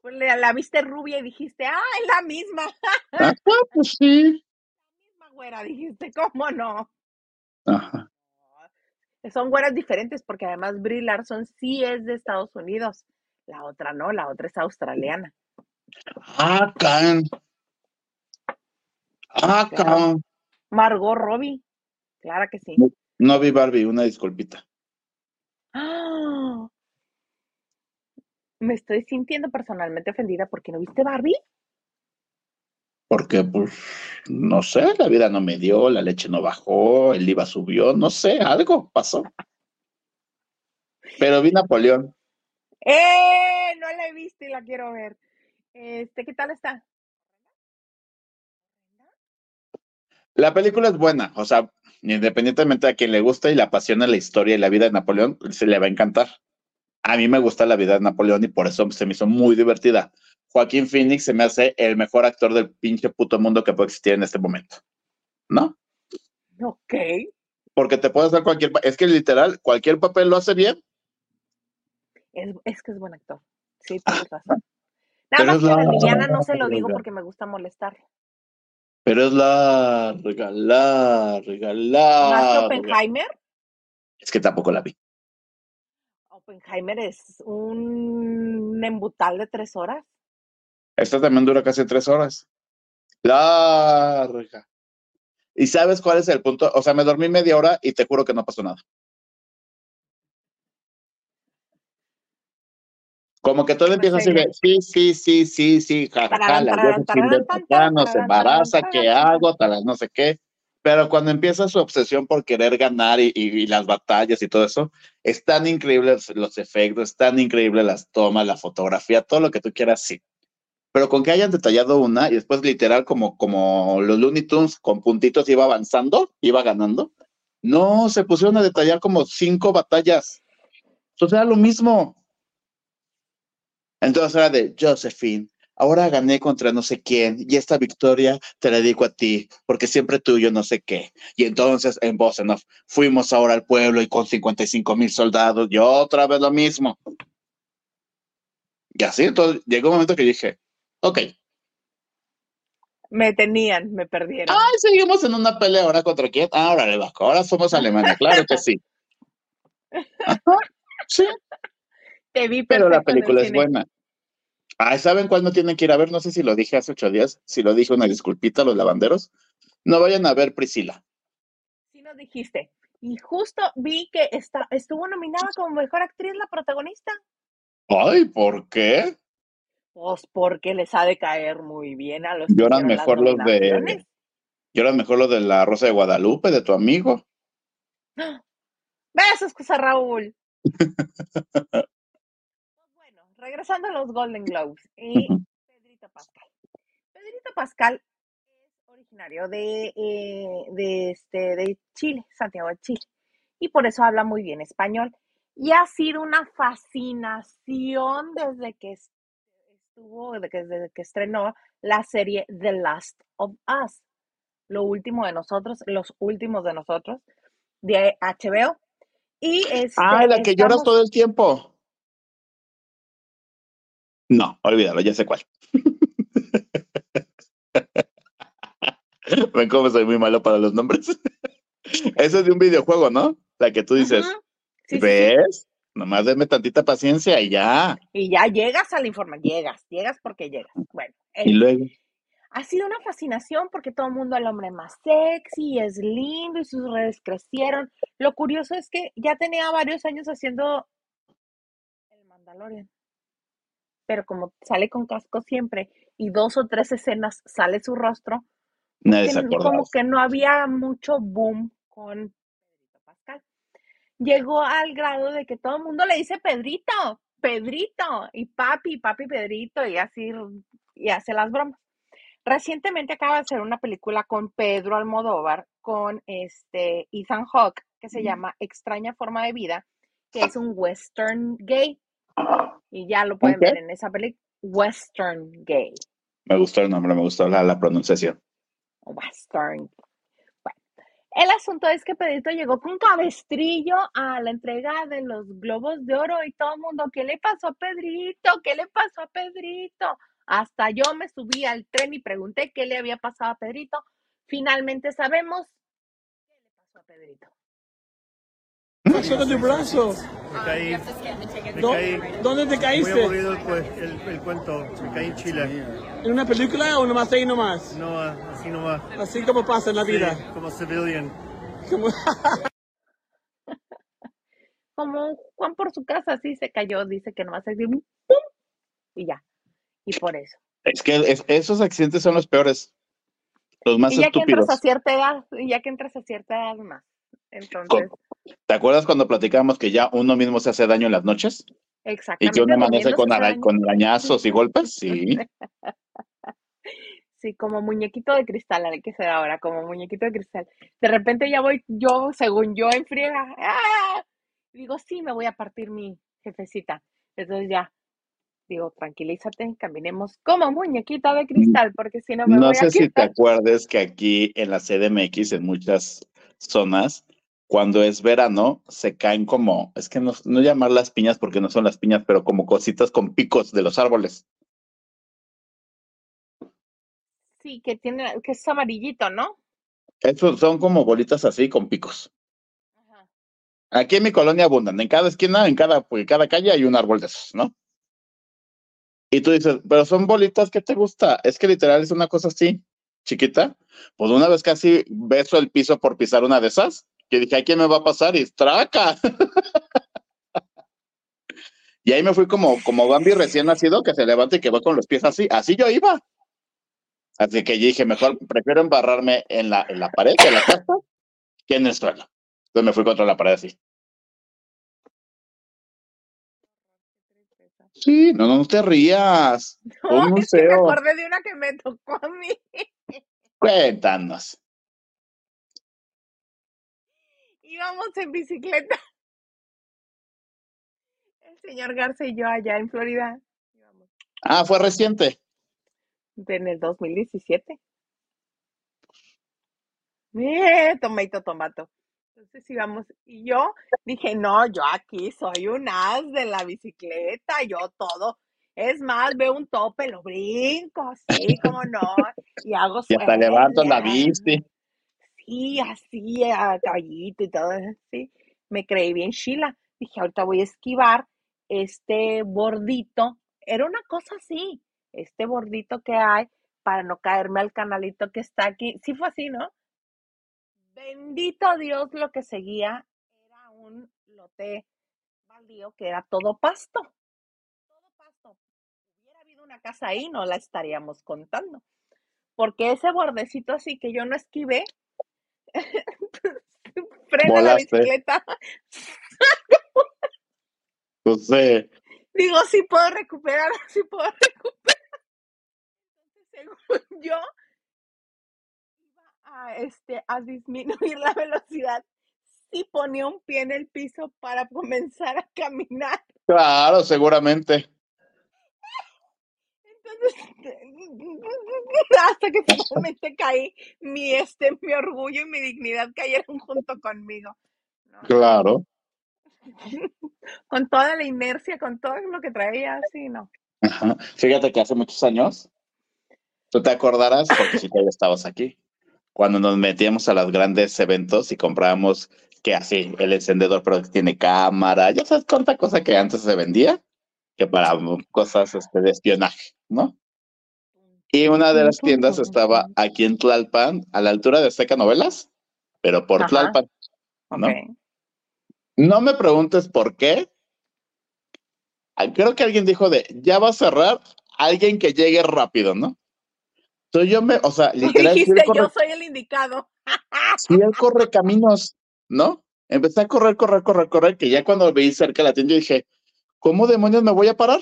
pues la, la viste rubia y dijiste, ah, es la misma,
Ah, pues sí.
Güera, <laughs> dijiste, ¿cómo no?
Ajá.
Son güeras diferentes porque además Brie Larson sí es de Estados Unidos. La otra no, la otra es australiana.
Ah, can. Ah, can.
Margot Robbie, claro que sí.
No, no vi Barbie, una disculpita.
¡Ah! Me estoy sintiendo personalmente ofendida porque no viste Barbie.
Porque, pues, no sé, la vida no me dio, la leche no bajó, el IVA subió, no sé, algo pasó. Pero vi Napoleón.
¡Eh! No la he visto y la quiero ver. Este, ¿qué tal está?
La película es buena, o sea, independientemente a quien le guste y le apasiona la historia y la vida de Napoleón, se le va a encantar. A mí me gusta la vida de Napoleón y por eso se me hizo muy divertida. Joaquín Phoenix se me hace el mejor actor del pinche puto mundo que puede existir en este momento. ¿No?
Ok.
Porque te puede hacer cualquier... Es que literal, cualquier papel lo hace bien.
Es, es que es buen actor. Sí, tienes razón. Nada
Pero
más
es
que a la Liliana no se lo <laughs> digo porque me gusta molestarla.
Pero es larga, larga,
Más
larga.
Oppenheimer.
Es que tampoco la vi.
Oppenheimer es un embutal de tres horas.
Esta también dura casi tres horas. Larga. ¿Y sabes cuál es el punto? O sea, me dormí media hora y te juro que no pasó nada. Como que todo empieza así de, sí, sí, sí, sí, sí, jajaja, la
tararán,
embaraza, ¿qué hago? Tal, no sé qué. Pero cuando empieza su obsesión por querer ganar y, y- y las batallas y todo eso, es tan increíble los efectos, es tan increíble las tomas, la fotografía, todo lo que tú quieras, sí. Pero con que hayan detallado una y después literal como, como los Looney Tunes con puntitos iba avanzando, iba ganando. No, se pusieron a detallar como cinco batallas. Entonces era lo mismo. Entonces era de Josephine, ahora gané contra no sé quién y esta victoria te la dedico a ti porque siempre tuyo no sé qué. Y entonces en voz en off, fuimos ahora al pueblo y con 55 mil soldados y otra vez lo mismo. Y así, entonces llegó un momento que dije, ok,
Me tenían, me perdieron.
ay, seguimos en una pelea ahora contra quién. Ah, órale, Vasco, ahora somos Alemania, claro que sí. Ajá, sí,
Te vi
pero la película es buena. Ay, ¿saben cuál no tienen que ir a ver? No sé si lo dije hace ocho días, si lo dije una disculpita a los lavanderos. No vayan a ver Priscila.
Sí nos dijiste. Y justo vi que está, estuvo nominada como mejor actriz la protagonista.
Ay, ¿por qué?
Pues porque les ha de caer muy bien a los que
Lloran mejor los de. Lloran mejor los de la Rosa de Guadalupe, de tu amigo.
Besos, José Raúl. <laughs> Bueno, regresando a los Golden Globes. Y
Ujú.
Pedrito Pascal. Pedrito Pascal es originario de, eh, de, este, de Chile, Santiago de Chile. Y por eso habla muy bien español. Y ha sido una fascinación desde que estuvo, desde que, desde que estrenó la serie The Last of Us. Lo último de nosotros, los últimos de nosotros, de HBO. Y este,
Ah, la que lloras todo el tiempo. No, olvídalo, ya sé cuál. <laughs> Ven cómo soy muy malo para los nombres. <laughs> Eso es de un videojuego, ¿no? La que tú dices.
Sí, sí, sí.
Nomás denme tantita paciencia y ya.
Y ya llegas a la información, llegas, llegas porque llegas. Bueno,
Y
el-
luego,
ha sido una fascinación porque todo el mundo al hombre más sexy, es lindo y sus redes crecieron. Lo curioso es que ya tenía varios años haciendo el Mandalorian, pero como sale con casco siempre y dos o tres escenas sale su rostro,
nadie se
como que no había mucho boom con. Llegó al grado de que todo el mundo le dice Pedrito, Pedrito, y papi, papi Pedrito, y así, y hace las bromas. Recientemente acaba de hacer una película con Pedro Almodóvar, con este Ethan Hawke, que se llama Extraña Forma de Vida, que es un western gay. Y ya lo pueden ver en esa película. Western gay.
Me gustó el nombre, me gustó la, la pronunciación.
Western. El asunto es que Pedrito llegó con cabestrillo a la entrega de los globos de oro y todo el mundo, ¿qué le pasó a Pedrito? ¿Qué le pasó a Pedrito? Hasta yo me subí al tren y pregunté qué le había pasado a Pedrito. Finalmente sabemos qué le pasó a Pedrito.
Pasó con tu brazo?
Me caí, me
¿Dó-
caí.
¿Dónde te
Muy
caíste?
aburrido el, el, el cuento. Me caí en Chile.
¿En una película o nomás ahí nomás?
No, así nomás.
Así como pasa en la
Sí,
vida.
como civilian.
Como- <laughs>
Como Juan por su casa, así se cayó, dice que nomás así, ¡pum! y ya. Y por eso.
Es que es- esos accidentes son los peores. Los más
y ya que entras a cierta edad, y ya que entras a cierta edad más. Entonces,
¿Te acuerdas cuando platicábamos que ya uno mismo se hace daño en las noches? Y
exactamente.
que uno amanece con, ara- con arañazos y golpes, sí. <laughs>
Sí, como muñequito de cristal, hay que ser ahora, como muñequito de cristal. De repente ya voy yo, según yo, en friega. ¡ah! Digo, sí, me voy a partir mi jefecita. Entonces ya, digo, tranquilízate, caminemos como muñequita de cristal, porque si no me
No
voy
sé
a
si te acuerdes que aquí en la CDMX, en muchas zonas, cuando es verano, se caen como, es que no, no llamar las piñas porque no son las piñas, pero como cositas con picos de los árboles.
Sí, que tiene, que es amarillito, ¿no?
Esos son como bolitas así con picos.
Ajá.
Aquí en mi colonia abundan, en cada esquina, en cada, en cada calle hay un árbol de esos, ¿no? Y tú dices, pero son bolitas, ¿qué te gusta? Es que literal es una cosa así, chiquita. Pues una vez casi beso el piso por pisar una de esas, que dije, ¿a quién me va a pasar? Y traca. <laughs> y ahí me fui como, como Bambi recién nacido, que se levanta y que va con los pies así. Así yo iba. Así que dije, mejor prefiero embarrarme en la, en la pared de la casa que en el suelo. Entonces me fui contra la pared así. Sí, no, no te rías.
No,
Un
es que me
museo.
acordé de una que me tocó a mí.
Cuéntanos.
Íbamos en bicicleta. <laughs> El señor Garza y yo allá en Florida.
Ah, fue reciente.
en el 2017. Eh, tomato, tomato. Entonces íbamos, y yo dije, no, yo aquí soy un as de la bicicleta, yo todo. Es más, veo un tope, lo brinco, sí, cómo no, y hago <laughs>
Y hasta levanto la bici.
Sí, así, a y todo así. Me creí bien chila. Dije, ahorita voy a esquivar este bordito. Era una cosa así, este bordito que hay para no caerme al canalito que está aquí. Sí fue así, ¿no? Bendito Dios, lo que seguía era un lote baldío que era todo pasto. Todo pasto. Hubiera habido una casa ahí, no la estaríamos contando. Porque ese bordecito así que yo no esquivé, <laughs> frena la bicicleta. <laughs>
Entonces,
Digo, sí puedo recuperar, <laughs> sí puedo recuperar. Según yo, iba a, este, a disminuir la velocidad. Sí ponía un pie en el piso para comenzar a caminar.
claro, seguramente. <laughs>
Hasta que finalmente caí, mi, este, mi orgullo y mi dignidad cayeron junto conmigo. No,
Claro. <laughs>
Con toda la inercia, con todo lo que traía, así, no.
Ajá. Fíjate que hace muchos años, tú te acordarás, porque si todavía estabas aquí, cuando nos metíamos a los grandes eventos y comprábamos que así, el encendedor, pero que tiene cámara, ya sabes cuánta cosa que antes se vendía, que para cosas este, de espionaje, ¿no? Y una de las tiendas estaba aquí en Tlalpan, a la altura de Seca Novelas, pero por
Ajá.
Tlalpan. ¿no? No me preguntes por qué. Ah, Creo que alguien dijo de, ya va a cerrar alguien que llegue rápido, ¿no? Entonces yo me, o sea, <laughs> literal,
dijiste,
corre,
yo soy el indicado.
sí él corre caminos, ¿no? Empecé a correr, correr, correr, correr, que ya cuando vi cerca la tienda dije, ¿cómo demonios me voy a parar?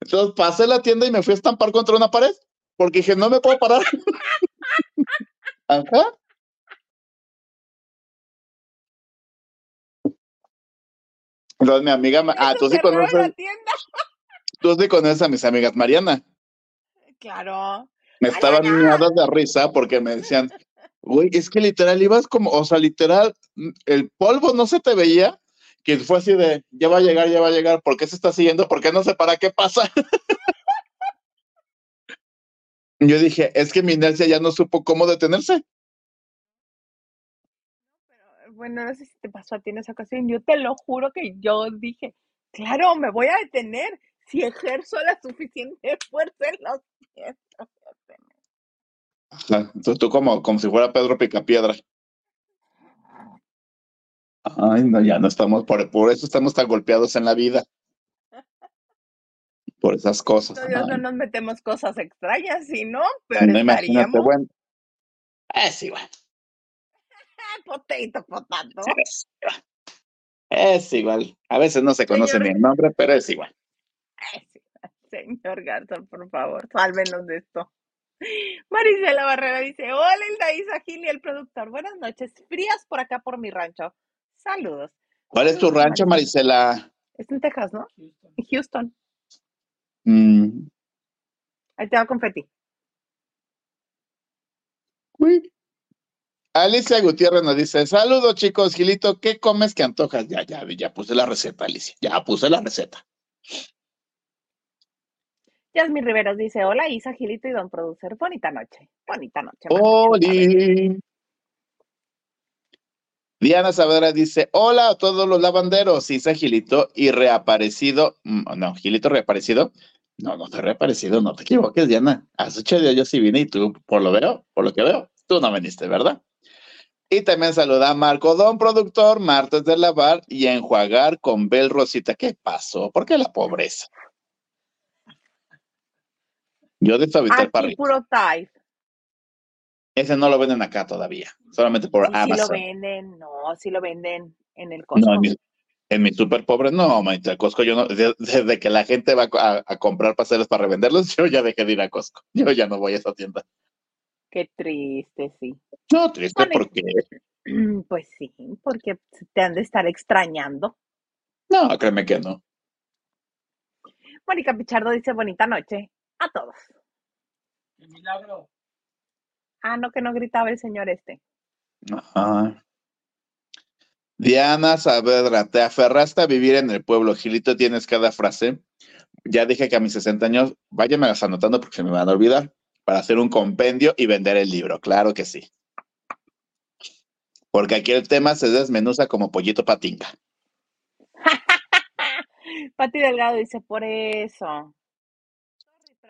Entonces pasé la tienda y me fui a estampar contra una pared, porque dije, no me puedo parar. <laughs> Ajá. Entonces mi amiga, ah, tú sí conoces, tú sí conoces a mis amigas Mariana.
Claro.
Me estaban miadas de risa porque me decían, güey, es que literal ibas como, o sea, literal, mm, el polvo no se te veía, que fue así de, ya va a llegar, ya va a llegar, ¿por qué se está siguiendo? ¿Por qué no se para? ¿Qué pasa? <laughs> Yo dije, es que mi inercia ya no supo cómo detenerse.
Bueno, no sé si te pasó a ti en esa ocasión. Yo te lo juro que yo dije, claro, me voy a detener. Si ejerzo la suficiente <laughs> fuerza en los pies. me voy a detener.
Ajá, Entonces tú como, como si fuera Pedro Picapiedra. Ay, no, ya no estamos, por, por eso estamos tan golpeados en la vida. Por esas cosas.
Todavía no nos metemos cosas extrañas, si no, peor
no imagínate,
estaríamos.
bueno. Es igual.
Ah, <laughs> Potato, potato.
Es igual. Es igual. A veces no se conoce
Señor-
ni el nombre, pero es igual.
Ay, sí, <laughs> Señor Garzón, por favor, sálvenos de esto. Marisela Barrera dice, hola Hilda Isa Gil y el productor, buenas noches, frías por acá por mi rancho. Saludos.
¿Cuál es tu rancho, Marisela?
Es en Texas, ¿no?
Houston.
En Houston.
Mm,
Ahí te va confeti.
uy. Alicia Gutiérrez nos dice, saludos chicos, Gilito, ¿qué comes que antojas? Ya, ya, ya puse la receta, Alicia, ya puse la receta.
Yasmin Riveros dice, hola Isa, Gilito y don producer, bonita noche. Bonita noche.
Oli. Diana Saavedra dice, hola a todos los lavanderos, Isa Gilito y reaparecido, mm, no, Gilito reaparecido, no, no te reaparecido, no te equivoques, Diana, hace ocho días yo sí vine y tú, por lo veo, por lo que veo, tú no viniste, ¿verdad? Y también saluda a Marco Don, productor, martes de lavar y enjuagar con Bel Rosita. ¿Qué pasó? ¿Por qué la pobreza? Yo de suavitel para
Aquí
arriba.
puro Tide.
Ese no lo venden acá todavía, solamente por
Sí, sí lo
Amazon.
venden, no, sí lo venden en el
No,
Costco.
en mi, en mi super pobre, no, manita, Costco, yo no, de- desde que la gente va a, a comprar pasteles para revenderlos, <laughs> yo ya dejé de ir a Costco. Yo ya no voy a esa tienda.
Qué triste, sí.
No, triste
Bueno,
porque, <clears throat>
Pues sí, porque te han de estar extrañando.
no, créeme que no.
Mónica Pichardo dice bonita noche a todos.
¡Qué milagro!
Ah, no, que no gritaba el señor este.
Ajá. Diana Saavedra, te aferraste a vivir en el pueblo. Gilito, tienes cada frase. Ya dije que a mis 60 años, váyame las anotando porque se me van a olvidar, para hacer un compendio y vender el libro. Claro que sí. Porque aquí el tema se desmenuza como pollito patinga. <laughs>
Pati Delgado dice, por eso.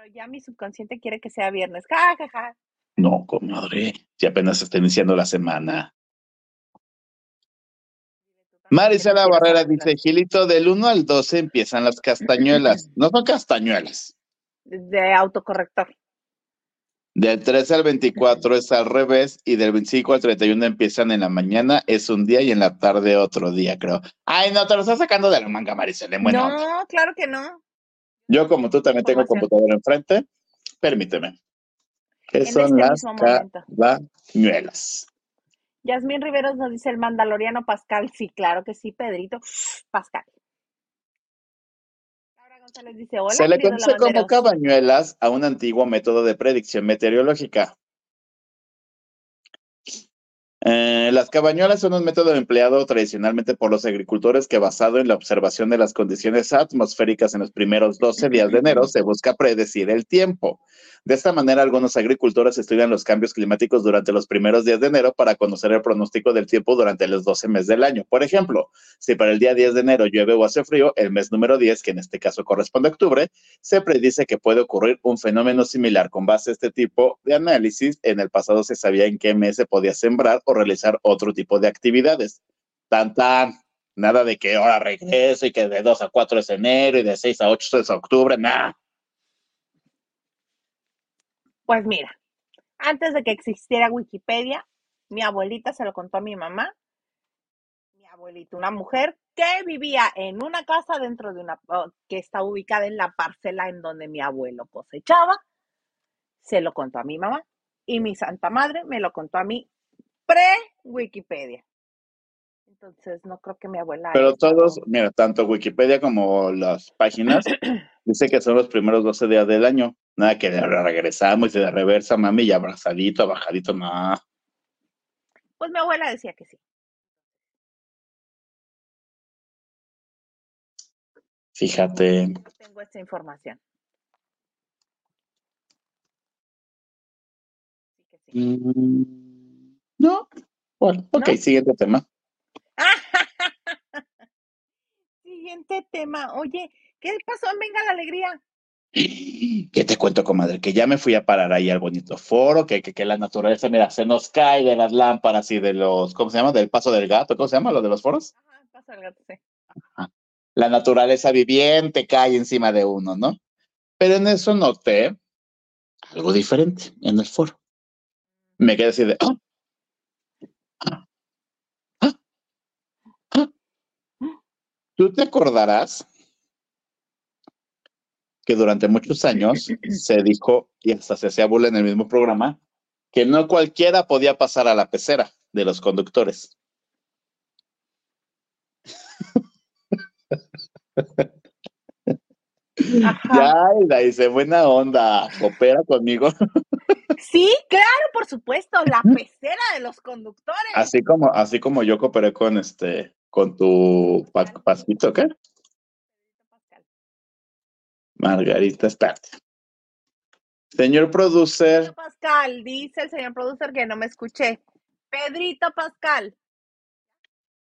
Pero ya mi subconsciente quiere que sea viernes. Ja, ja, ja.
No, comadre, si apenas está iniciando la semana. Marisela Barrera dice, Gilito, del 1 al 12 empiezan las castañuelas. <laughs> No son castañuelas.
De autocorrector.
Del 13 al 24 <laughs> es al revés y del 25 al 31 empiezan en la mañana, es un día y en la tarde otro día, creo. Ay, no, te lo estás sacando de la manga, Marisela. Bueno,
no, claro que no.
Yo como tú también tengo computadora enfrente, permíteme. ¿Qué
En
son
este
las castañuelas?
Yasmín Riveros nos dice el mandaloriano Pascal. Sí, claro que sí, Pedrito. Pascal. Laura González dice, hola,
Se le conoce como cabañuelas a un antiguo método de predicción meteorológica. Eh, las cabañuelas son un método empleado tradicionalmente por los agricultores que basado en la observación de las condiciones atmosféricas en los primeros 12 días de enero se busca predecir el tiempo. De esta manera, algunos agricultores estudian los cambios climáticos durante los primeros días de enero para conocer el pronóstico del tiempo durante los 12 meses del año. Por ejemplo, si para el día 10 de enero llueve o hace frío, el mes número 10, que en este caso corresponde a octubre, se predice que puede ocurrir un fenómeno similar. Con base a este tipo de análisis, en el pasado se sabía en qué mes se podía sembrar o realizar otro tipo de actividades. Tan tan, nada de que ahora regreso y que de 2 a 4 es enero y de 6 a 8 es octubre, nada.
Pues mira, antes de que existiera Wikipedia, mi abuelita se lo contó a mi mamá. Mi abuelita, una mujer que vivía en una casa dentro de una, oh, que está ubicada en la parcela en donde mi abuelo cosechaba, se lo contó a mi mamá. Y mi santa madre me lo contó a mí pre-Wikipedia. Entonces, no creo que mi abuela.
Pero todos, mira, tanto Wikipedia como las páginas, <clears throat> dice que son los primeros 12 días del año. Nada que regresamos y de reversa, mami, y abrazadito, bajadito, no.
Pues mi abuela decía que sí.
Fíjate.
No tengo esta información.
Mm, No. Bueno, ok,
¿No?
siguiente tema. <laughs>
Siguiente tema. Oye, ¿qué pasó en Venga la Alegría? <clears throat>
¿Qué te cuento, comadre? Que ya me fui a parar ahí al bonito foro, que, que, que la naturaleza, mira, se nos cae de las lámparas y de los, ¿cómo se llama? Del paso del gato, ¿cómo se llama? Lo de los foros.
Ajá, pasa el gato, sí.
La naturaleza viviente cae encima de uno, ¿no? Pero en eso noté algo diferente en el foro. Me quedé así de, "Ah, ah, ah, ah". ¿Tú te acordarás que durante muchos años se dijo, y hasta se hacía burla en el mismo programa, que no cualquiera podía pasar a la pecera de los conductores?
Ajá.
Ya, la hice buena onda, coopera conmigo.
Sí, claro, por supuesto, la pecera de los conductores.
Así como, así como yo cooperé con este, con tu pa- pasito, ¿qué? Margarita, espérate. Señor producer,
Pedrito Pascal, dice el señor producer que no me escuché. Pedrito Pascal.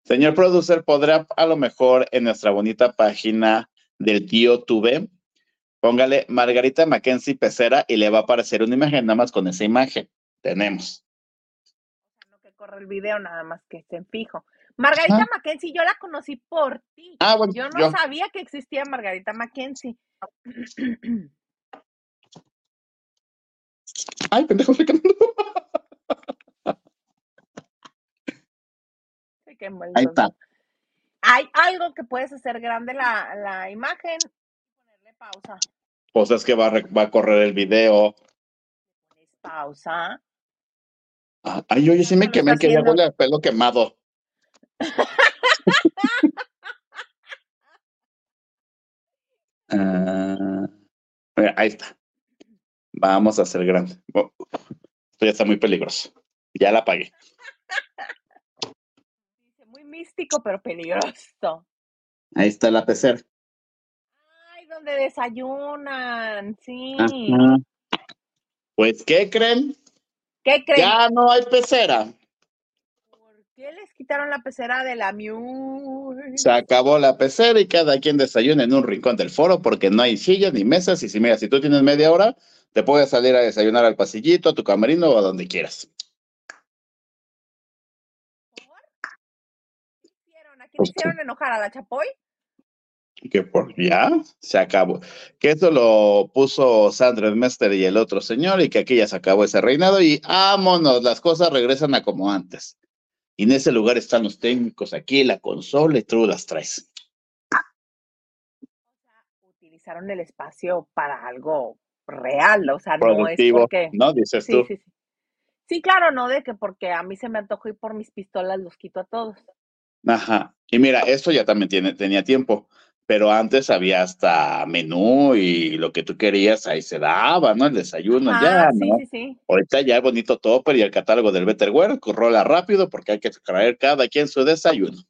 señor producer, ¿podrá a lo mejor en nuestra bonita página del tío Tuve, póngale Margarita Mackenzie Pecera y le va a aparecer una imagen nada más con esa imagen. Tenemos.
No que corre el video, nada más que esté en fijo. Margarita. Mackenzie, yo la conocí por ti.
Ah, bueno,
Yo no
yo.
sabía que existía Margarita Mackenzie. <clears throat>
Ay, pendejo, estoy cantando.
Se quemó el
Ahí está.
Hay algo que puedes hacer grande la, la imagen ponerle pausa.
Pues es que va a, va a correr el video.
Pones pausa.
Ah, Ay, oye, sí me quemé, que ya huele a pelo quemado. Ah, mira, ahí está. Vamos a hacer grande. Oh, esto ya está muy peligroso. Ya la apagué.
Dice, muy místico, pero peligroso.
Ahí está la pecera.
Ay, donde desayunan, sí.
Ajá. Pues, ¿qué creen?
¿Qué creen?
Ya no hay pecera.
¿Por qué les quitaron la pecera de la Miu?
Se acabó la pecera y cada quien desayuna en un rincón del foro porque no hay sillas ni mesas. Y si mira, si tú tienes media hora, te puedes salir a desayunar al pasillito, a tu camerino o a donde quieras.
¿Qué hicieron? ¿A quién hicieron enojar? ¿A la Chapoy?
Que por ya se acabó. Que eso lo puso Sandra Mester y el otro señor, y que aquí ya se acabó ese reinado, y vámonos, las cosas regresan a como antes. Y en ese lugar están los técnicos aquí, la consola, y tú las traes.
Utilizaron el espacio para algo real, o sea, no
Productivo,
es porque...
¿no? Dices
Sí,
tú.
sí, sí. Sí, claro, no de que porque a mí se me antojó y por mis pistolas los quito a todos.
Ajá. Y mira, esto ya también tiene, tenía tiempo, pero antes había hasta menú y lo que tú querías ahí se daba, ¿no? El desayuno, ya,
Ah, sí,
¿no?
sí, sí.
Ahorita ya es bonito topper y el catálogo del Betterware, rola rápido porque hay que traer cada quien su desayuno.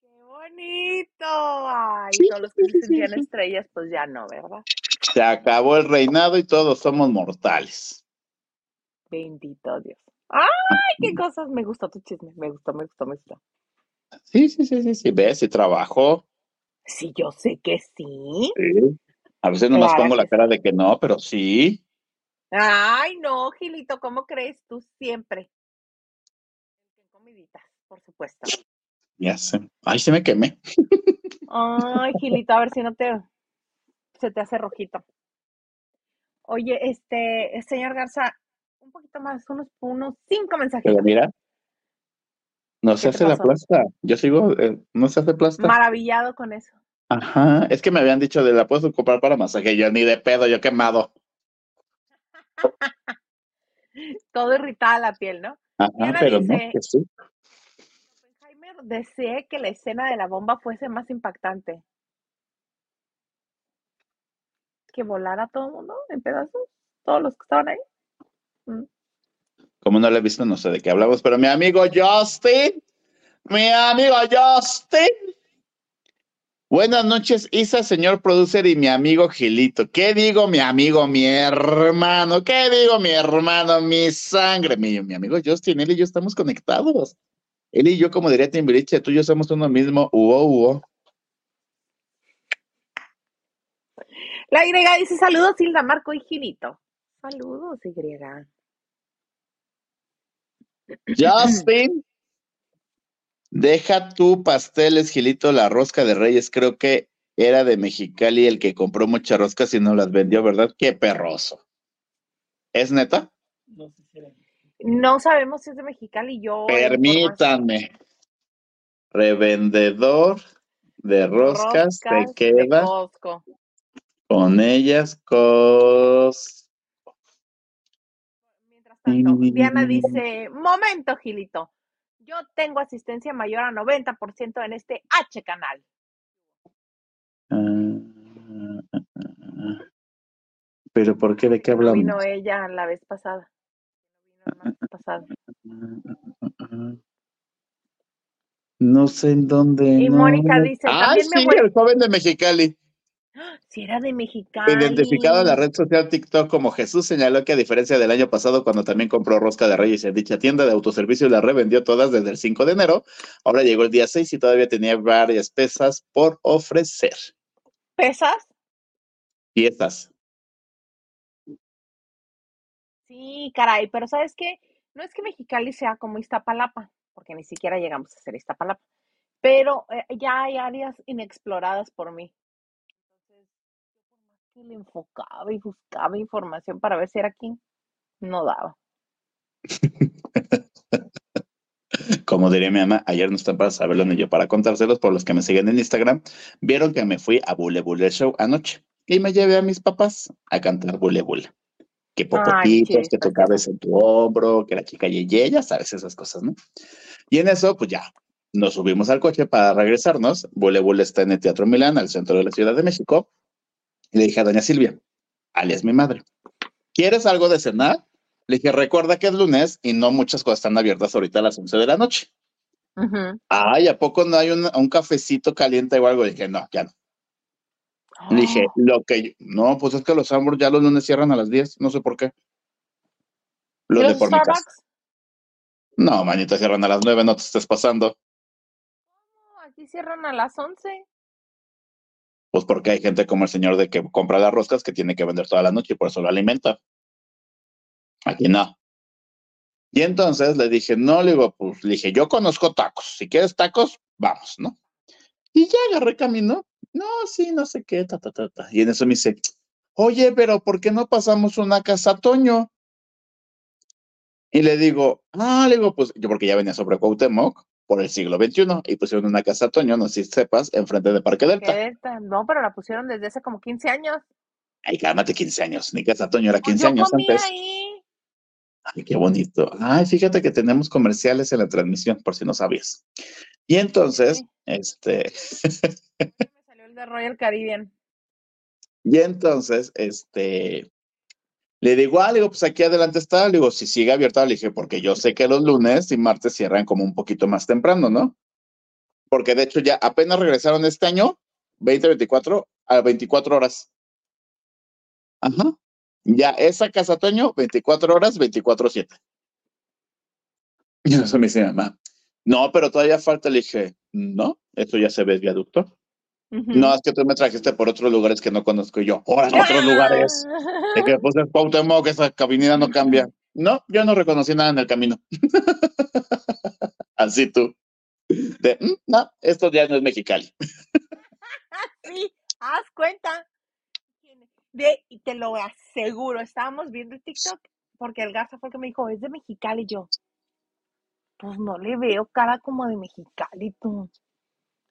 ¡Qué bonito! Ay, todos los que se sentían estrellas, pues ya no, ¿verdad?
Se acabó el reinado y todos somos mortales.
Bendito Dios. ¡Ay, qué cosas! Me gustó tu chisme. Me gustó, me gustó, me gustó.
Sí, sí, sí, sí, sí. Ves, sí trabajo.
Sí, yo sé que sí.
Sí. A veces nomás
Claro
pongo la cara de que no, pero sí.
Ay, no, Gilito, ¿cómo crees tú siempre? Comiditas, por supuesto.
Ya sé. Ay, se me quemé.
Ay, Gilito, a ver si no te se te hace rojito. Oye, este, señor Garza, un poquito más, unos, unos cinco mensajes.
Pero mira, no se
¿Qué te
hace la plasta. Yo sigo, eh, no se hace plasta.
Maravillado con eso.
Ajá. Es que me habían dicho de la puedes ocupar para masaje. Yo ni de pedo, yo quemado. <laughs>
Todo irritada la piel, ¿no?
Ajá,
Diana
pero no,
dice-
que sí.
Oppenheimer deseé que la escena de la bomba fuese más impactante. Que volara todo el mundo en pedazos, todos los que estaban ahí. Mm.
Como no lo he visto, no sé de qué hablamos, pero mi amigo Justin, mi amigo Justin. Buenas noches, Isa, señor producer y mi amigo Gilito. ¿Qué digo, mi amigo, mi hermano? ¿Qué digo, mi hermano, mi sangre? Mi, mi amigo Justin, él y yo estamos conectados. Él y yo, como diría Timbiriche, tú y yo somos uno mismo. Uo, uo.
La Y dice saludos, Hilda, Marco y Gilito. Saludos, Y.
Justin, deja tu pasteles, Gilito, la rosca de Reyes. Creo que era de Mexicali el que compró muchas roscas y no las vendió, ¿verdad? Qué perroso. ¿Es neta?
No sé si era.
No sabemos si es de Mexicali. Yo.
Permítanme. Revendedor de roscas, te queda con ellas cos.
Tanto. Diana dice: Momento, Gilito. Yo tengo asistencia mayor a 90% en este H canal.
Ah, Pero ¿por qué? ¿De qué hablamos?
vino ella la vez pasada. No vino la vez pasada.
No sé en dónde.
Y
no.
Mónica dice,
Ah,
también
sí,
abuela-
el joven de Mexicali.
Si era de Mexicali.
Identificado en la red social TikTok como Jesús, señaló que a diferencia del año pasado, cuando también compró rosca de Reyes en dicha tienda de autoservicio y la revendió todas desde el 5 de enero, ahora llegó el día 6 y todavía tenía varias pesas por ofrecer.
¿Pesas?
Piezas.
Sí, caray, pero ¿sabes qué? No es que Mexicali sea como Iztapalapa, porque ni siquiera llegamos a ser Iztapalapa, pero eh, ya hay áreas inexploradas por mí. Entonces, yo por más que le enfocaba y buscaba información para ver si era aquí, no daba. <laughs>
Como diría mi mamá, ayer no están para saberlo ni yo para contárselos, por los que me siguen en Instagram, vieron que me fui a Bule Bule Show anoche y me llevé a mis papás a cantar Bule Bule. Que popotitos, que tu cabeza en tu hombro, que la chica yeye, ya sabes esas cosas, ¿no? Y en eso, pues ya, nos subimos al coche para regresarnos. Bule Bule está en el Teatro Milán, al centro de la Ciudad de México. Y le dije a doña Silvia, alias mi madre, ¿quieres algo de cenar? Le dije, recuerda que es lunes y no muchas cosas están abiertas ahorita a las 11 de la noche. Ay, ¿a poco no hay un, un cafecito caliente o algo? Le dije, no, ya no. Le dije,
Ah,
lo que yo- no, pues es que los Ambros ya los lunes cierran a las 10, no sé por qué.
¿y
Los de por mi casa.
Starbucks?
No, manita, cierran a las 9, no te estés pasando.
No, aquí cierran a las 11.
Pues porque hay gente como el señor de que compra las roscas que tiene que vender toda la noche y por eso lo alimenta. Aquí no. Y entonces le dije, no, le digo, pues le dije, yo conozco tacos. Si quieres tacos, vamos, ¿no? Y ya agarré camino. No, sí, no sé qué, ta, ta, ta, ta. Y en eso me dice, oye, pero ¿por qué no pasamos una casa a Toño? Y le digo, ah, le digo, pues yo porque ya venía sobre Cuauhtémoc por el siglo XXI y pusieron una casa Toño, no sé si sepas, enfrente de Parque
¿Qué
Delta.
No, pero la pusieron desde hace como 15 años.
Ay, cálmate, 15 años. Ni casa Toño era
Pues
15
yo
años
comí
antes.
ahí.
Ay, qué bonito. Ay, fíjate que tenemos comerciales en la transmisión, por si no sabías. Y entonces,
Sí.
este, <laughs>
Me salió el de Royal Caribbean.
y entonces, este, le digo, ah, le digo, pues aquí adelante está. Le digo, si sigue abierta, le dije, porque yo sé que los lunes y martes cierran como un poquito más temprano, ¿no? Porque de hecho ya apenas regresaron este año, 2024, a 24 horas. Ajá. Ya, esa casa, Toño, 24 horas, 24-7. Y eso me dice mamá. No, pero todavía falta. Le dije, no, esto ya se ve viaducto. No, es que tú me trajiste por otros lugares que no conozco yo. Ahora, otros lugares. <laughs> De que pues es Cuauhtémoc, esa caminida no cambia. No, yo no reconocí nada en el camino. <laughs> Así tú. De, "Mm, no, esto ya no es Mexicali. <laughs>
Sí, haz cuenta. De, y te lo aseguro, estábamos viendo el TikTok porque el Garza fue el que me dijo, es de Mexicali. Y yo, pues no le veo cara como de Mexicali, tú.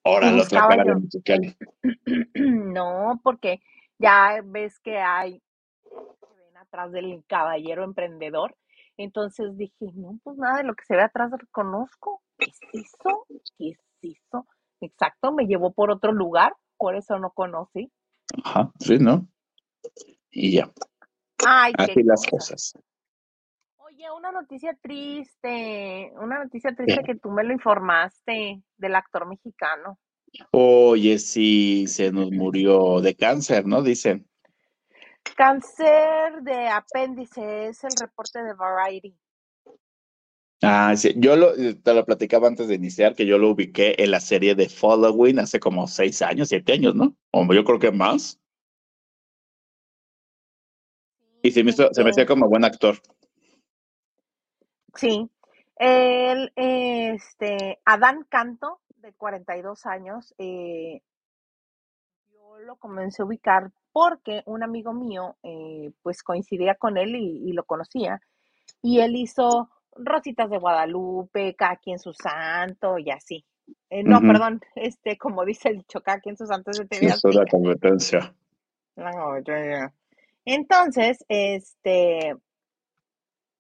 Ahora la otra cara de
yo.
Mexicali. <clears throat>
No, porque ya ves que hay ven atrás del caballero emprendedor. Entonces dije, no, pues nada de lo que se ve atrás reconozco. ¿Qué es eso? ¿Qué es eso? Exacto, me llevó por otro lugar, por eso no conocí.
Ajá, sí, ¿no? Y ya,
Ay, qué
así las
cosas.
cosas.
Oye, una noticia triste, una noticia triste que tú me lo informaste del actor mexicano.
Oye, sí, se nos murió de cáncer, ¿no? Dicen.
Cáncer de apéndice es el reporte de Variety.
Ah, sí, yo lo, te lo platicaba antes de iniciar, que yo lo ubiqué en la serie de Following hace como seis años, siete años, ¿no? O yo creo que más. Y se me, hizo- se me hacía como buen actor.
Sí. El, este, Adán Canto, de 42 años, eh, yo lo comencé a ubicar porque un amigo mío, eh, pues coincidía con él y, y lo conocía, y él hizo Rositas de Guadalupe, cada quien su santo y así. Eh, no, perdón, <laughs> este, como dice el dicho, cada quien su santo es de TV
Eso es la competencia. <laughs>
No, yo- yo- Entonces, este,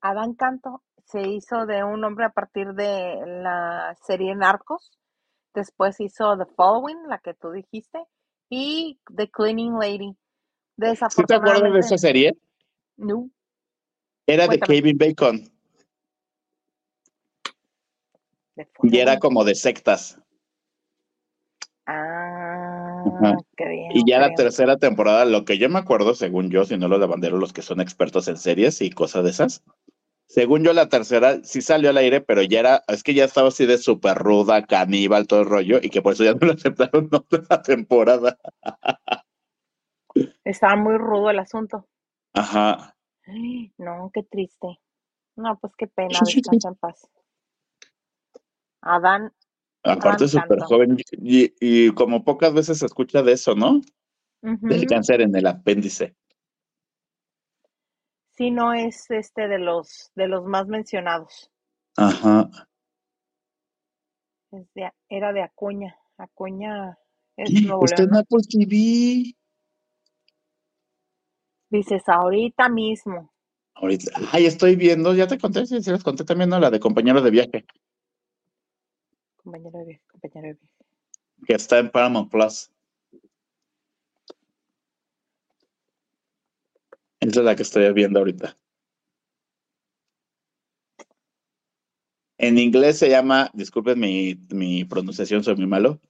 Adán Canto se hizo de un hombre a partir de la serie Narcos. Después hizo The Following, la que tú dijiste, y The Cleaning Lady.
¿Sí te acuerdas de esa serie?
no.
Era de. Kevin Bacon y era como de sectas.
Ah,
Ajá.
creo,
Y ya la tercera temporada, lo que yo me acuerdo, según yo, si no los lavanderos, los que son expertos en series y cosas de esas, según yo la tercera sí salió al aire, pero ya era, es que ya estaba así de súper ruda, caníbal, todo el rollo, y que por eso ya no lo aceptaron <laughs> otra temporada.
Estaba muy rudo el asunto.
Ajá.
Ay, <gasps> No, qué triste. No, pues qué pena, descansa en paz. Adán,
Aparte súper joven y, y como pocas veces se escucha de eso, ¿no? Del cáncer en el apéndice.
Sí, no es este de los de los más mencionados.
Ajá.
De- era de Acuña. Acuña es Nuevo
Está en
¿no?
Apple TV.
Dices, ahorita mismo.
Ahorita, ay, estoy viendo, ya te conté, sí, sí les conté también, ¿no? La de compañeros de viaje,
Compañero de viaje, compañero de viaje.
que está en Paramount Plus. Esa es la que estoy viendo ahorita. En inglés se llama, disculpen mi, mi pronunciación, soy muy malo.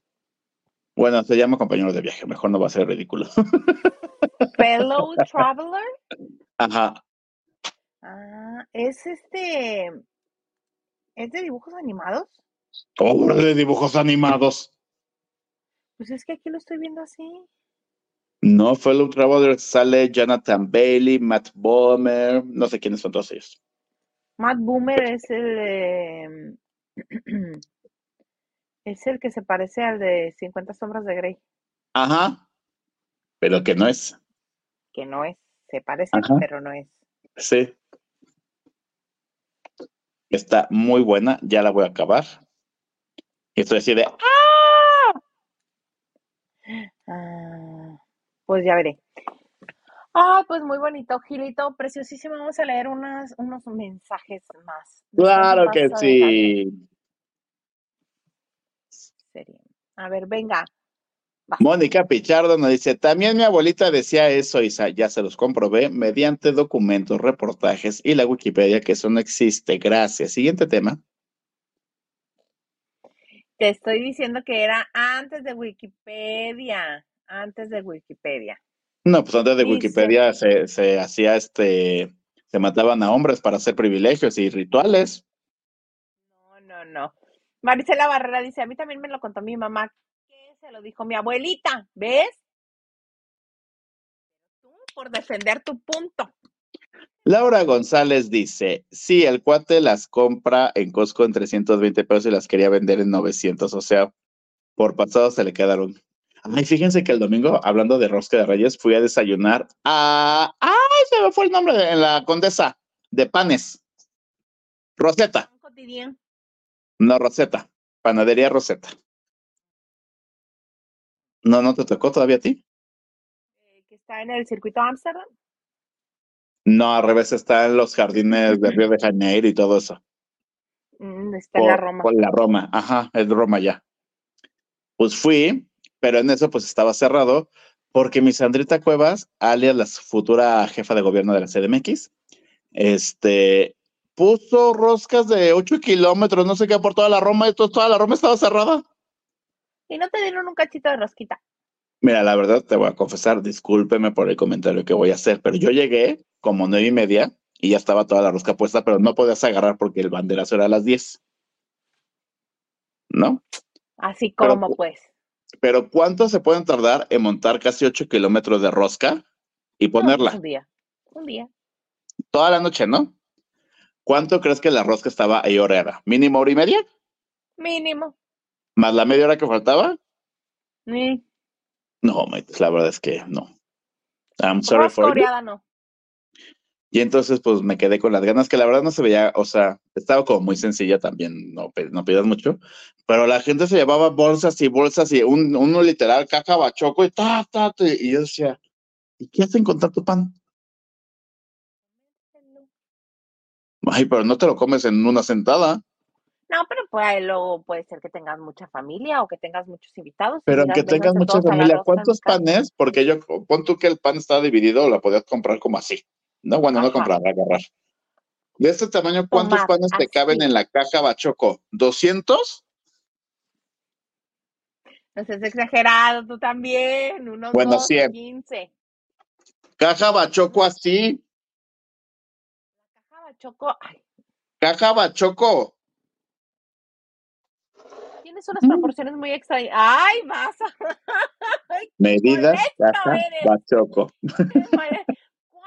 Bueno, se llama compañeros de viaje, mejor no va a ser ridículo. <laughs>
Fellow Traveler.
Ajá.
Ah, es este. ¿Es de dibujos animados?
Obra de dibujos animados.
Pues es que aquí lo estoy viendo así.
No, Fellow Traveler sale Jonathan Bailey, Matt Bomer, no sé quiénes son todos ellos.
Matt Boomer es el. eh, <clears throat> es el que se parece al de 50 Sombras de Grey.
Ajá. Pero que no es.
Que no es. Se parece,
Ajá.
pero no es.
Sí. Está muy buena, ya la voy a acabar. Y estoy así de,
Ah, <gasps> pues ya veré. Ay, pues muy bonito, Gilito, preciosísimo. Vamos a leer unas, unos mensajes más.
claro que sí.
A ver, venga.
Mónica Pichardo nos dice, también mi abuelita decía eso, Isa, ya se los comprobé, mediante documentos, reportajes y la Wikipedia, que eso no existe. Gracias. Siguiente tema.
Te estoy diciendo que era antes de Wikipedia. Antes de Wikipedia.
No, pues antes de Wikipedia se, se hacía este, se mataban a hombres para hacer privilegios y rituales.
No, no, no. Marisela Barrera dice, a mí también me lo contó mi mamá. ¿Qué se lo dijo mi abuelita? ¿Ves? Tú por defender tu punto.
Laura González dice, sí, el cuate las compra en Costco en 320 pesos y las quería vender en 900, o sea, por pasado se le quedaron. Ay, fíjense que el domingo, hablando de rosca de reyes, fui a desayunar a... ¡Ay, se me fue el nombre! de- la Condesa, de panes. Rosetta, no Rosetta, panadería Rosetta. No, no te tocó todavía a ti.
eh, que está en el circuito Amsterdam.
No, al revés, está en los jardines de Río de Janeiro y todo eso.
Mm, está en la Roma.
Por la Roma, ajá, es Roma ya. Pues fui, pero en eso pues estaba cerrado porque mi Sandrita Cuevas, alias la futura jefa de gobierno de la CDMX, este, puso roscas de 8 kilómetros, no sé qué, por toda la Roma, y to- toda la Roma estaba cerrada.
Y no te dieron un cachito de rosquita.
Mira, la verdad te voy a confesar, discúlpeme por el comentario que voy a hacer, pero yo llegué como nueve y media y ya estaba toda la rosca puesta, pero no podías agarrar porque el banderazo era a las 10. ¿No?
Así como pues.
Pero ¿cuánto se pueden tardar en montar casi 8 kilómetros de rosca y
No, pues,
ponerla?
un día. Un día.
Toda la noche, ¿no? ¿Cuánto crees que la rosca estaba ahí hora? ¿Mínimo hora y media?
Mínimo.
¿Más la media hora que faltaba?
Mm.
No, la verdad es que no. I'm sorry for you.
no.
Y entonces, pues me quedé con las ganas, que la verdad no se veía, o sea, estaba como muy sencilla también, no, no pidas mucho, pero la gente se llevaba bolsas y bolsas y un, uno literal caja bachoco y ta, ta, ta, y yo decía, ¿y qué hacen con tanto pan? Ay, pero no te lo comes en una sentada,
No, pero pues luego puede ser que tengas mucha familia o que tengas muchos invitados.
pero aunque tengas
"Vénganse
mucha familia, ¿cuántos
casa".
panes? Porque yo, pon tú que el pan estaba dividido, la podías comprar como así, ¿no? Bueno, no comprar, agarrar. De este tamaño, ¿cuántos
Tomar,
panes te caben en la caja bachoco? ¿200?
No seas exagerado, tú también. Unos
Bueno,
12,
100.
15.
Caja bachoco así,
Caja Bachoco, ay,
caja bachoco.
tienes unas
Mm.
proporciones muy extrañas. Ay, vas a... <laughs> Ay,
Medidas, caja
eres.
bachoco.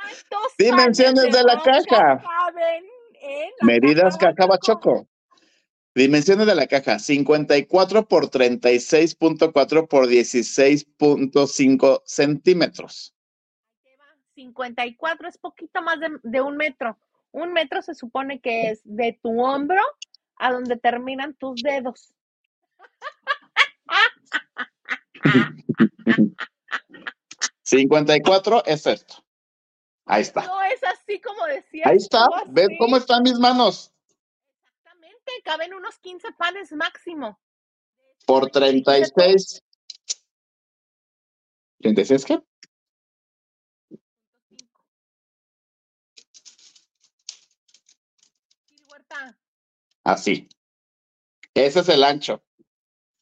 Qué mole- ¿Cuántos
Dimensiones de la caja.
caben en la
Medidas,
caja
caja bachoco. Dimensiones de la caja, 54 por 36.4 por 16.5 centímetros.
Ahí te va, 54 es poquito más de, de un metro. Un metro se supone que es de tu hombro a donde terminan tus dedos. <laughs>
54 es esto. Ahí está.
No es así como decías.
Ahí está.
tú,
¿Ven
así.
cómo están mis manos?
Exactamente, caben unos 15 panes máximo.
Por 36. ¿36 qué? Así. Ese es el ancho.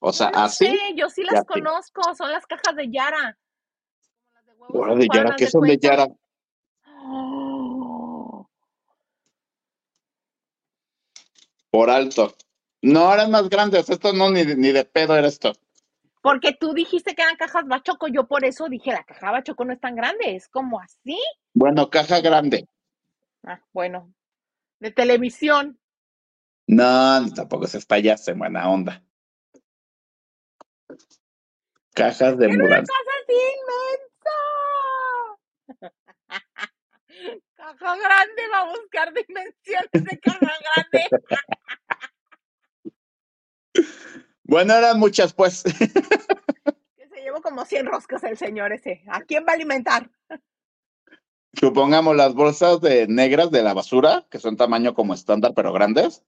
O sea, así.
sé, yo sí las
así.
conozco, son las cajas de Yara. Las de huevos
Ahora de Yara, ¿qué son de. Yara? Por alto. No, eran más grandes. Esto no, ni, ni de pedo era esto.
Porque tú dijiste que eran cajas bachoco, yo por eso dije, la caja bachoco no es tan grande, es como así.
Bueno, caja grande.
Ah, bueno, de televisión.
No, tampoco se en buena onda. Cajas de
¡Era una
mudanza.
casa así inmensa! <laughs> Caja grande, va a buscar dimensiones de caja grande.
Bueno, eran muchas, pues.
Se llevó como 100 roscas el señor ese. ¿A quién va a alimentar?
Supongamos las bolsas de negras de la basura, que son tamaño como estándar, pero grandes.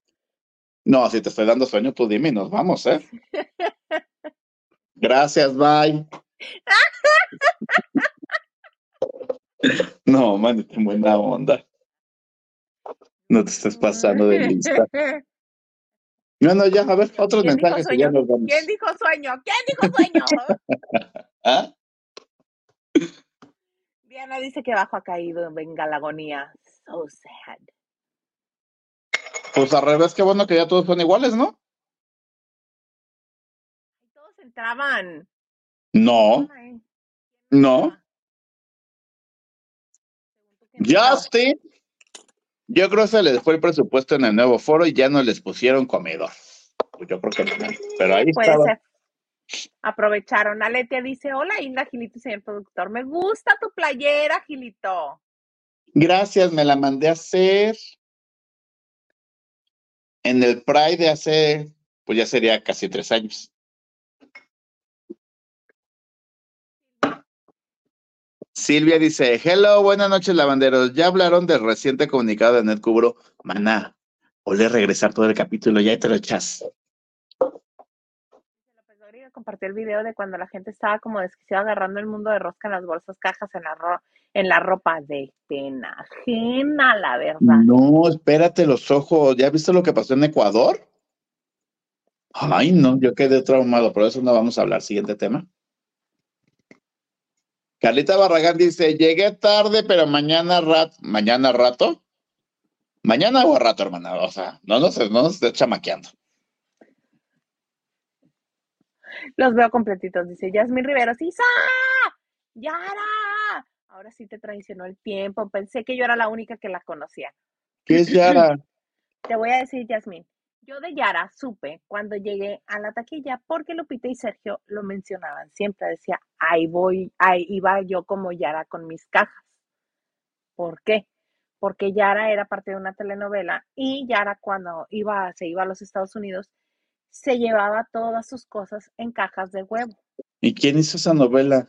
No, si te estoy dando sueño, tú dime y nos vamos, ¿eh? <laughs> Gracias, bye. <laughs> No, man, en buena onda. No te estés pasando de lista. No, no, ya, a ver, otros
¿Quién dijo
mensajes y ya nos vamos.
¿Quién dijo sueño? ¿Quién dijo sueño? <laughs>
¿Ah?
Diana dice que abajo ha caído, venga la agonía. So sad.
Pues al revés, qué bueno que ya todos son iguales, ¿no?
Todos entraban.
No,
Ay,
no. Justin. Yo creo que se les fue el presupuesto en el nuevo foro y ya no les pusieron comedor. Pues yo creo que no. Pero ahí
Puede
estaba.
ser. Aprovecharon. Aletia dice, hola Hilda, Gilito, señor productor. Me gusta tu playera, Gilito.
Gracias, me la mandé a hacer en el Pride de hace, pues ya sería casi tres años. Silvia dice, hello, buenas noches, lavanderos. Ya hablaron del reciente comunicado de NetCubro. Maná, volver a regresar todo el capítulo, ya te lo echas.
Compartió el video de cuando la gente estaba como desquiciada agarrando el mundo de rosca en las bolsas, cajas, en la, ro- en la ropa de pena ajena, la verdad.
No, espérate los ojos. ¿Ya viste lo que pasó en Ecuador? Ay, no, yo quedé traumado, por eso no vamos a hablar. Siguiente tema. Carlita Barragán dice, llegué tarde, pero mañana rato, mañana rato. Mañana o a rato, hermana. O sea, no nos, no nos estés chamaqueando.
Los veo completitos, dice Yasmin Riveros. ¡Isa! ¡Yara! Ahora sí te traicionó el tiempo. Pensé que yo era la única que la conocía.
¿Qué es Yara? <laughs>
Te voy a decir, Yasmin. Yo de Yara supe cuando llegué a la taquilla porque Lupita y Sergio lo mencionaban. Siempre decía, ahí voy, ahí iba yo como Yara con mis cajas. ¿Por qué? Porque Yara era parte de una telenovela y Yara cuando iba, se iba a los Estados Unidos se llevaba todas sus cosas en cajas de huevo.
¿Y quién hizo esa novela?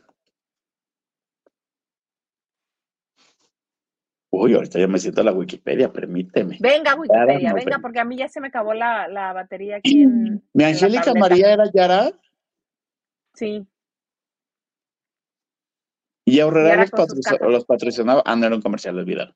Uy, ahorita ya me siento la Wikipedia, permíteme.
Venga, Wikipedia, venga, porque a mí ya se me acabó la, la batería aquí en,
¿Mi
en
Angélica. María era Yara?
Sí,
¿Y
Yara
los, los patrocinaba? Ah, no era un comercial, olvidado.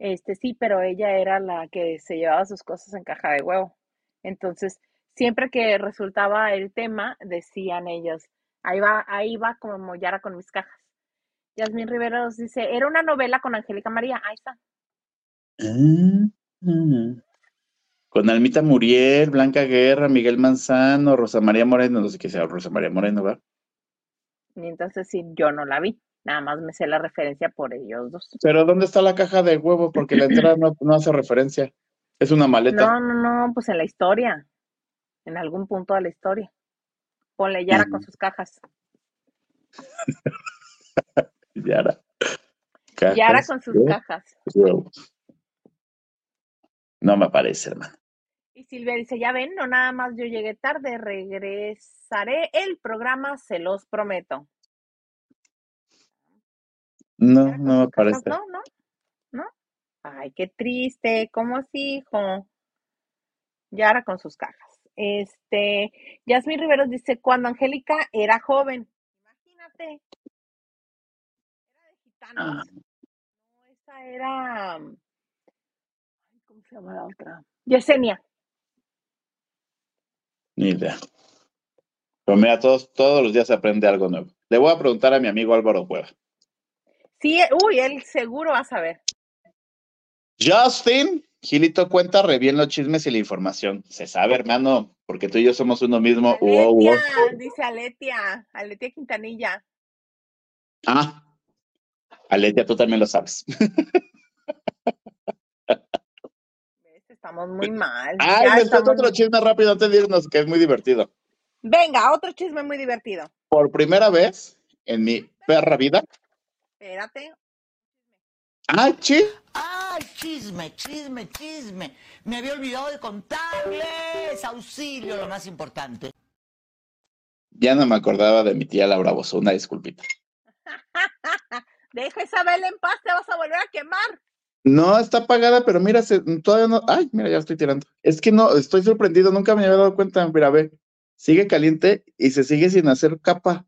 este sí, pero ella era la que se llevaba sus cosas en caja de huevo. Entonces, siempre que resultaba el tema, decían ellos, ahí va, ahí va como Yara con mis cajas. Yasmín Riveros dice, era una novela con Angélica María. Ahí está.
Ah, ah. Con Almita Muriel, Blanca Guerra, Miguel Manzano, Rosa María Moreno, no sé qué sea Rosa María Moreno, ¿verdad?
Y entonces sí, yo no la vi. Nada más me sé la referencia por ellos dos.
Pero ¿dónde está la caja de huevo? Porque la entrada no, no hace referencia. Es una maleta.
No, no, no, pues en la historia. En algún punto de la historia. Ponle Yara con
Ujú.
sus cajas. <laughs>
Yara. Cajas
Yara con sus
de
cajas.
huevos. No me parece, hermano.
Y Silvia dice, ya ven, no nada más yo llegué tarde, regresaré el programa, se los prometo.
No, no me
sus cajas,
parece.
No, no, no. Ay, qué triste, ¿cómo así, hijo? Yara con sus cajas. Este, Yasmin Riveros dice, cuando Angélica era joven, imagínate,
Ah.
No, esa era, ay, ¿cómo se llama la otra? Yesenia.
ni idea. Pero mira, todos, todos los días se aprende algo nuevo. Le voy a preguntar a mi amigo Álvaro Cueva.
Sí, uy, él seguro va a saber.
Justin, Gilito cuenta re bien los chismes y la información. Se sabe, hermano, porque tú y yo somos uno mismo. Uo, uo.
Aletia, dice Aletia, Aletia Quintanilla.
Ah, Aletia, tú también lo sabes.
Estamos muy mal.
Ay,
ya
les cuento otro
muy-
chisme rápido antes de irnos, que es muy divertido.
Venga, otro chisme muy divertido.
Por primera vez en mi perra vida.
Espérate.
Ah, chi.
¡Ay, chisme, chisme, chisme! Me había olvidado de contarles. Auxilio, lo más importante.
Ya no me acordaba de mi tía Laura Bozo, una disculpita.
Deja a Isabel en paz, te vas a volver a quemar.
No, está apagada, pero mira, se- todavía no. Ay, mira, ya estoy tirando. Es que no, estoy sorprendido, nunca me había dado cuenta. Mira, ve, sigue caliente y se sigue sin hacer capa.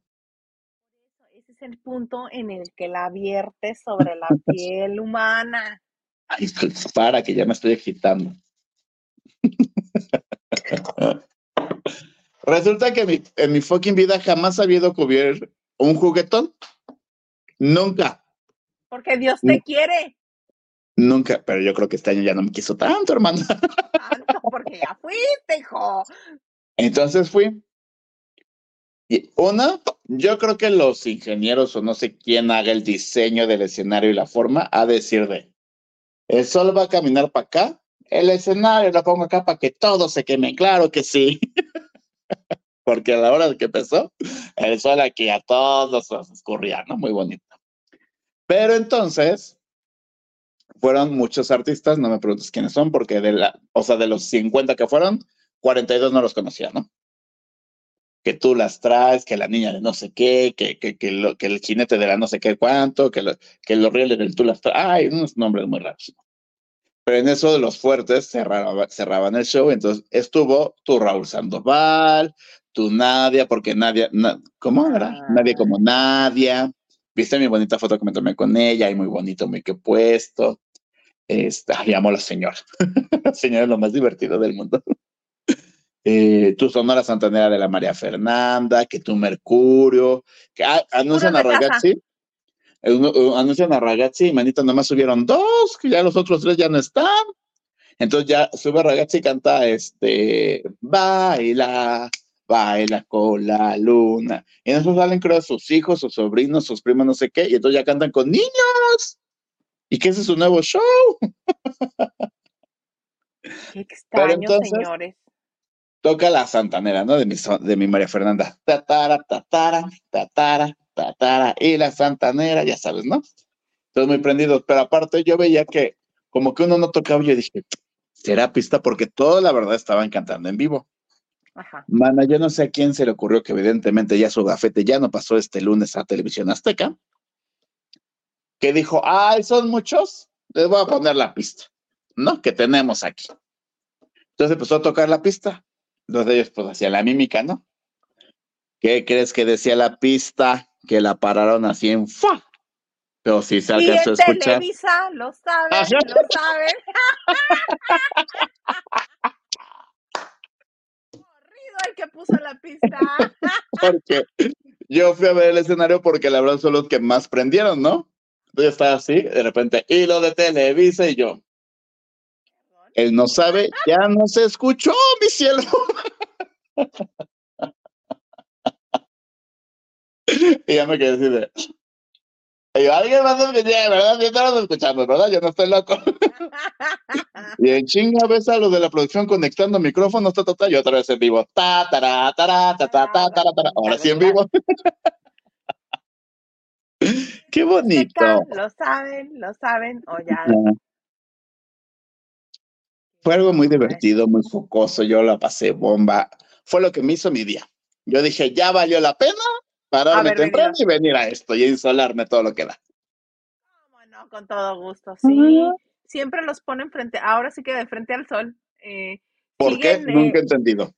Ese es el punto en el que la viertes sobre la <laughs> piel humana.
Ay, para, que ya me estoy agitando. <laughs> Resulta que mi- en mi fucking vida jamás había ido cubrir un juguetón. Nunca,
Porque Dios te quiere
nunca. Pero yo creo que este año ya no me quiso tanto, hermano.
tanto, porque ya fuiste, hijo.
Entonces fui. Y una, yo creo que los ingenieros o no sé quién haga el diseño del escenario y la forma, a decir de, el sol va a caminar para acá, el escenario lo pongo acá para que todo se queme. Claro que sí. <laughs> Porque a la hora de que empezó, el sol aquí a todos nos escurría, ¿no? Muy bonito. Pero entonces, fueron muchos artistas, no me preguntes quiénes son, porque de la, o sea, de los 50 que fueron, 42 no los conocía, ¿no? Que tú las traes, que la niña de no sé qué, que, que, que, lo, que el jinete de la no sé qué cuánto, que, lo, que los rieles del tú las traes. Ay, unos nombres muy raros. Pero en eso de los fuertes cerraba, cerraban el show, entonces estuvo tu Raúl Sandoval, tu Nadia, porque Nadia, na, ¿cómo era?
Ah.
Nadie como Nadia. Viste mi bonita foto que me tomé con ella, y muy bonito, muy que puesto. Este, ay, amo a la señora. <laughs> la señora es lo más divertido del mundo. Eh, tu Sonora Santanera de la María Fernanda, que tu Mercurio, que ah, anuncian a
Puros de casa.
Ragazzi, eh, uh, anuncian a Ragazzi y manita nomás subieron dos, que ya los otros tres ya no están. Entonces ya sube Ragazzi y canta este, baila, baila con la luna. Y en eso salen creo sus hijos, sus sobrinos, sus primos, no sé qué, y entonces ya cantan con niños. Y ese es su nuevo show. <laughs>
Qué extraño,
entonces-
señores.
toca la santanera, ¿no? De mi, de mi María Fernanda. Tatara, tatara, tatara, tatara. Y la santanera, ya sabes, ¿no? Entonces muy prendidos. Pero aparte yo veía que como que uno no tocaba, yo dije, será pista porque todos la verdad estaban cantando en vivo.
Ajá.
Mana, yo no sé a quién se le ocurrió que evidentemente ya su gafete ya no pasó este lunes a Televisión Azteca, que dijo, ay, son muchos, les voy a poner la pista, ¿no? Que tenemos aquí. Entonces empezó a tocar la pista. Los de ellos pues hacían la mímica, ¿no? ¿Qué crees que decía la pista? Que la pararon así en ¡fa! Pero sí se alcanzó a escuchar.
Televisa, lo saben, lo saben. <laughs> El que puso la pista. <laughs>
porque yo fui a ver el escenario porque la verdad son los que más prendieron, ¿no? Entonces estaba así, de repente, y lo de Televisa y yo. Él no sabe, ya no se escuchó, mi cielo. <laughs> y ya me quedé así de. Y yo, alguien más venía, ¿verdad? Yo estaba escuchando, ¿verdad? Yo no estoy loco. <laughs> y en chinga ves a los de la producción conectando micrófonos, ta, ta, ta, y otra vez en vivo. Ta, ta, ta, ta. Ahora sí en vivo. <laughs> Qué bonito.
Lo saben, lo saben. O ya.
Fue algo muy divertido, muy focoso. Yo la pasé bomba. Fue lo que me hizo mi día. Yo dije, ya valió la pena pararme
Haber
temprano y venir a esto y insolarme todo lo que da.
¿Cómo no? Con todo gusto, sí. Siempre los ponen frente, ahora sí que de frente al sol. Eh,
¿Por qué?
siguen, eh,
Nunca he entendido.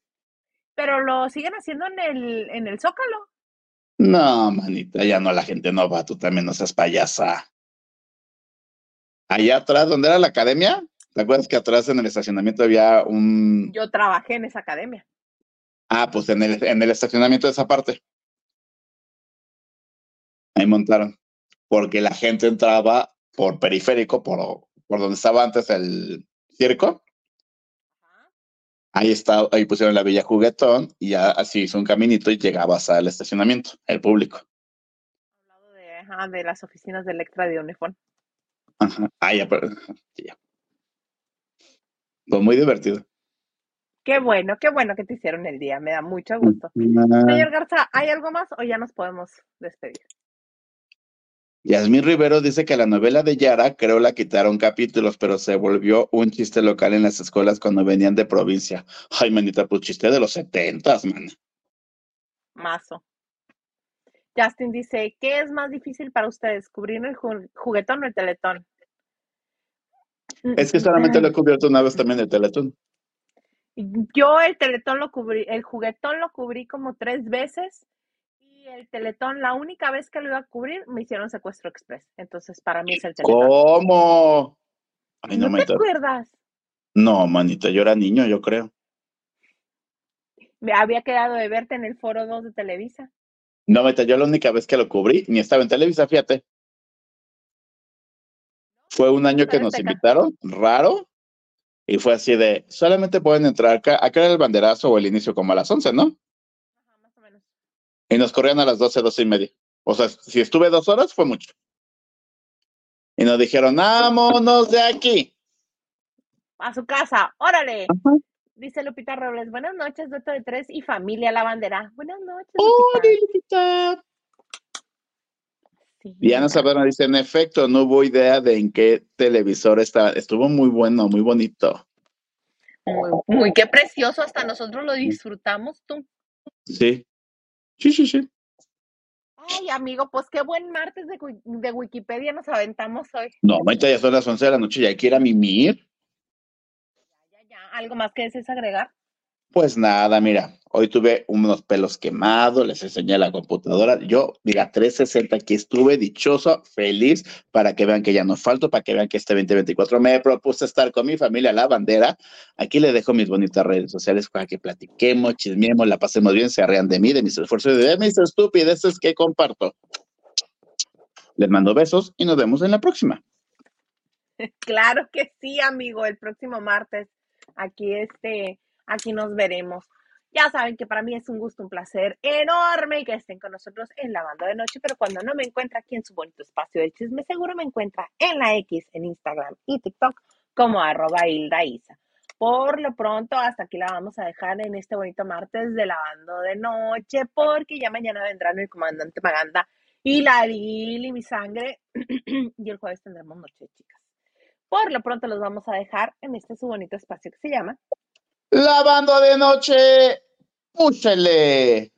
pero lo siguen haciendo en el, en el Zócalo.
No, manita, ya no, la gente no va. Tú también no seas payasa. Allá atrás, donde era la academia, ¿te acuerdas que atrás en el estacionamiento había un...
Yo trabajé en esa academia.
Ah, pues en el, en el estacionamiento de esa parte. Ahí montaron. Porque la gente entraba por periférico, por, por donde estaba antes el circo. Ahí está, ahí pusieron la Villa Juguetón y ya así hizo un caminito y llegabas al estacionamiento, el público.
Al lado de, ajá, de las oficinas de Electra de Unifón.
Ajá. Ah, ya, pero- ya. Pues muy divertido.
Qué bueno, qué bueno que te hicieron el día. Me da mucho gusto.
Ah,
Señor Garza, ¿hay algo más o ya nos podemos despedir?
Yasmín Rivero dice que la novela de Yara creo la quitaron capítulos, pero se volvió un chiste local en las escuelas cuando venían de provincia. Ay, manita, pues chiste de los setentas, man.
Mazo. Justin dice, ¿qué es más difícil para ustedes, cubrir el ju- juguetón o el teletón?
Es que solamente lo he cubierto una vez también el Teletón.
Yo el teletón lo cubrí, el juguetón lo cubrí como tres veces y el teletón, la única vez que lo iba a cubrir, me hicieron secuestro express. Entonces, para mí es el teletón.
¿Cómo? Ay, no,
¿No te
manita.
acuerdas?
No, manita, yo era niño, yo creo.
Me había quedado de verte en el foro 2 de Televisa.
No, meta, yo la única vez que lo cubrí, ni estaba en Televisa, fíjate. Fue un año que nos invitaron, raro, y fue así de, solamente pueden entrar acá, acá era el banderazo o el inicio como a las 11, ¿no?
Ajá, más o menos.
Y nos corrían a las 12, 12 y media. O sea, si estuve dos horas, fue mucho. Y nos dijeron, vámonos de aquí.
A su casa, órale. Dice Lupita Robles, buenas noches, Dueto de Tres y familia La Bandera. Buenas noches, Lupita.
¡Hola, Lupita!
Sí,
Diana Saavedra dice, en efecto, no hubo idea de en qué televisor estaba. Estuvo muy bueno, muy bonito.
Muy, muy, qué precioso, hasta nosotros lo disfrutamos tú.
Sí. Sí, sí, sí.
Ay, amigo, pues qué buen martes de, de Wikipedia nos aventamos hoy.
No, ahorita ya son las 11 de la noche, ya hay que ir a mimir.
Ya, ya, ¿algo más que desees agregar?
Pues nada, mira, hoy tuve unos pelos quemados, les enseñé la computadora. Yo, mira, 360 aquí estuve dichoso, feliz, para que vean que ya no falto, para que vean que este 2024 me propuse estar con mi familia, la bandera. Aquí le dejo mis bonitas redes sociales para que platiquemos, chismeemos, la pasemos bien, se arrean de mí, de mis esfuerzos y de mis estupideces que comparto. Les mando besos y nos vemos en la próxima. <laughs>
Claro que sí, amigo, el próximo martes. Aquí este, aquí nos veremos. Ya saben que para mí es un gusto, un placer enorme que estén con nosotros en la banda de noche, pero cuando no me encuentra aquí en su bonito espacio del chisme, seguro me encuentra en la X, en Instagram y TikTok como arroba Hilda. Por lo pronto, hasta aquí la vamos a dejar en este bonito martes de lavando de noche, porque ya mañana vendrán el comandante Maganda y la Lili y mi sangre, <clears throat> y el jueves tendremos noche, chicas. Por lo pronto los vamos a dejar en este su bonito espacio que se llama
Lavando de noche, púchele.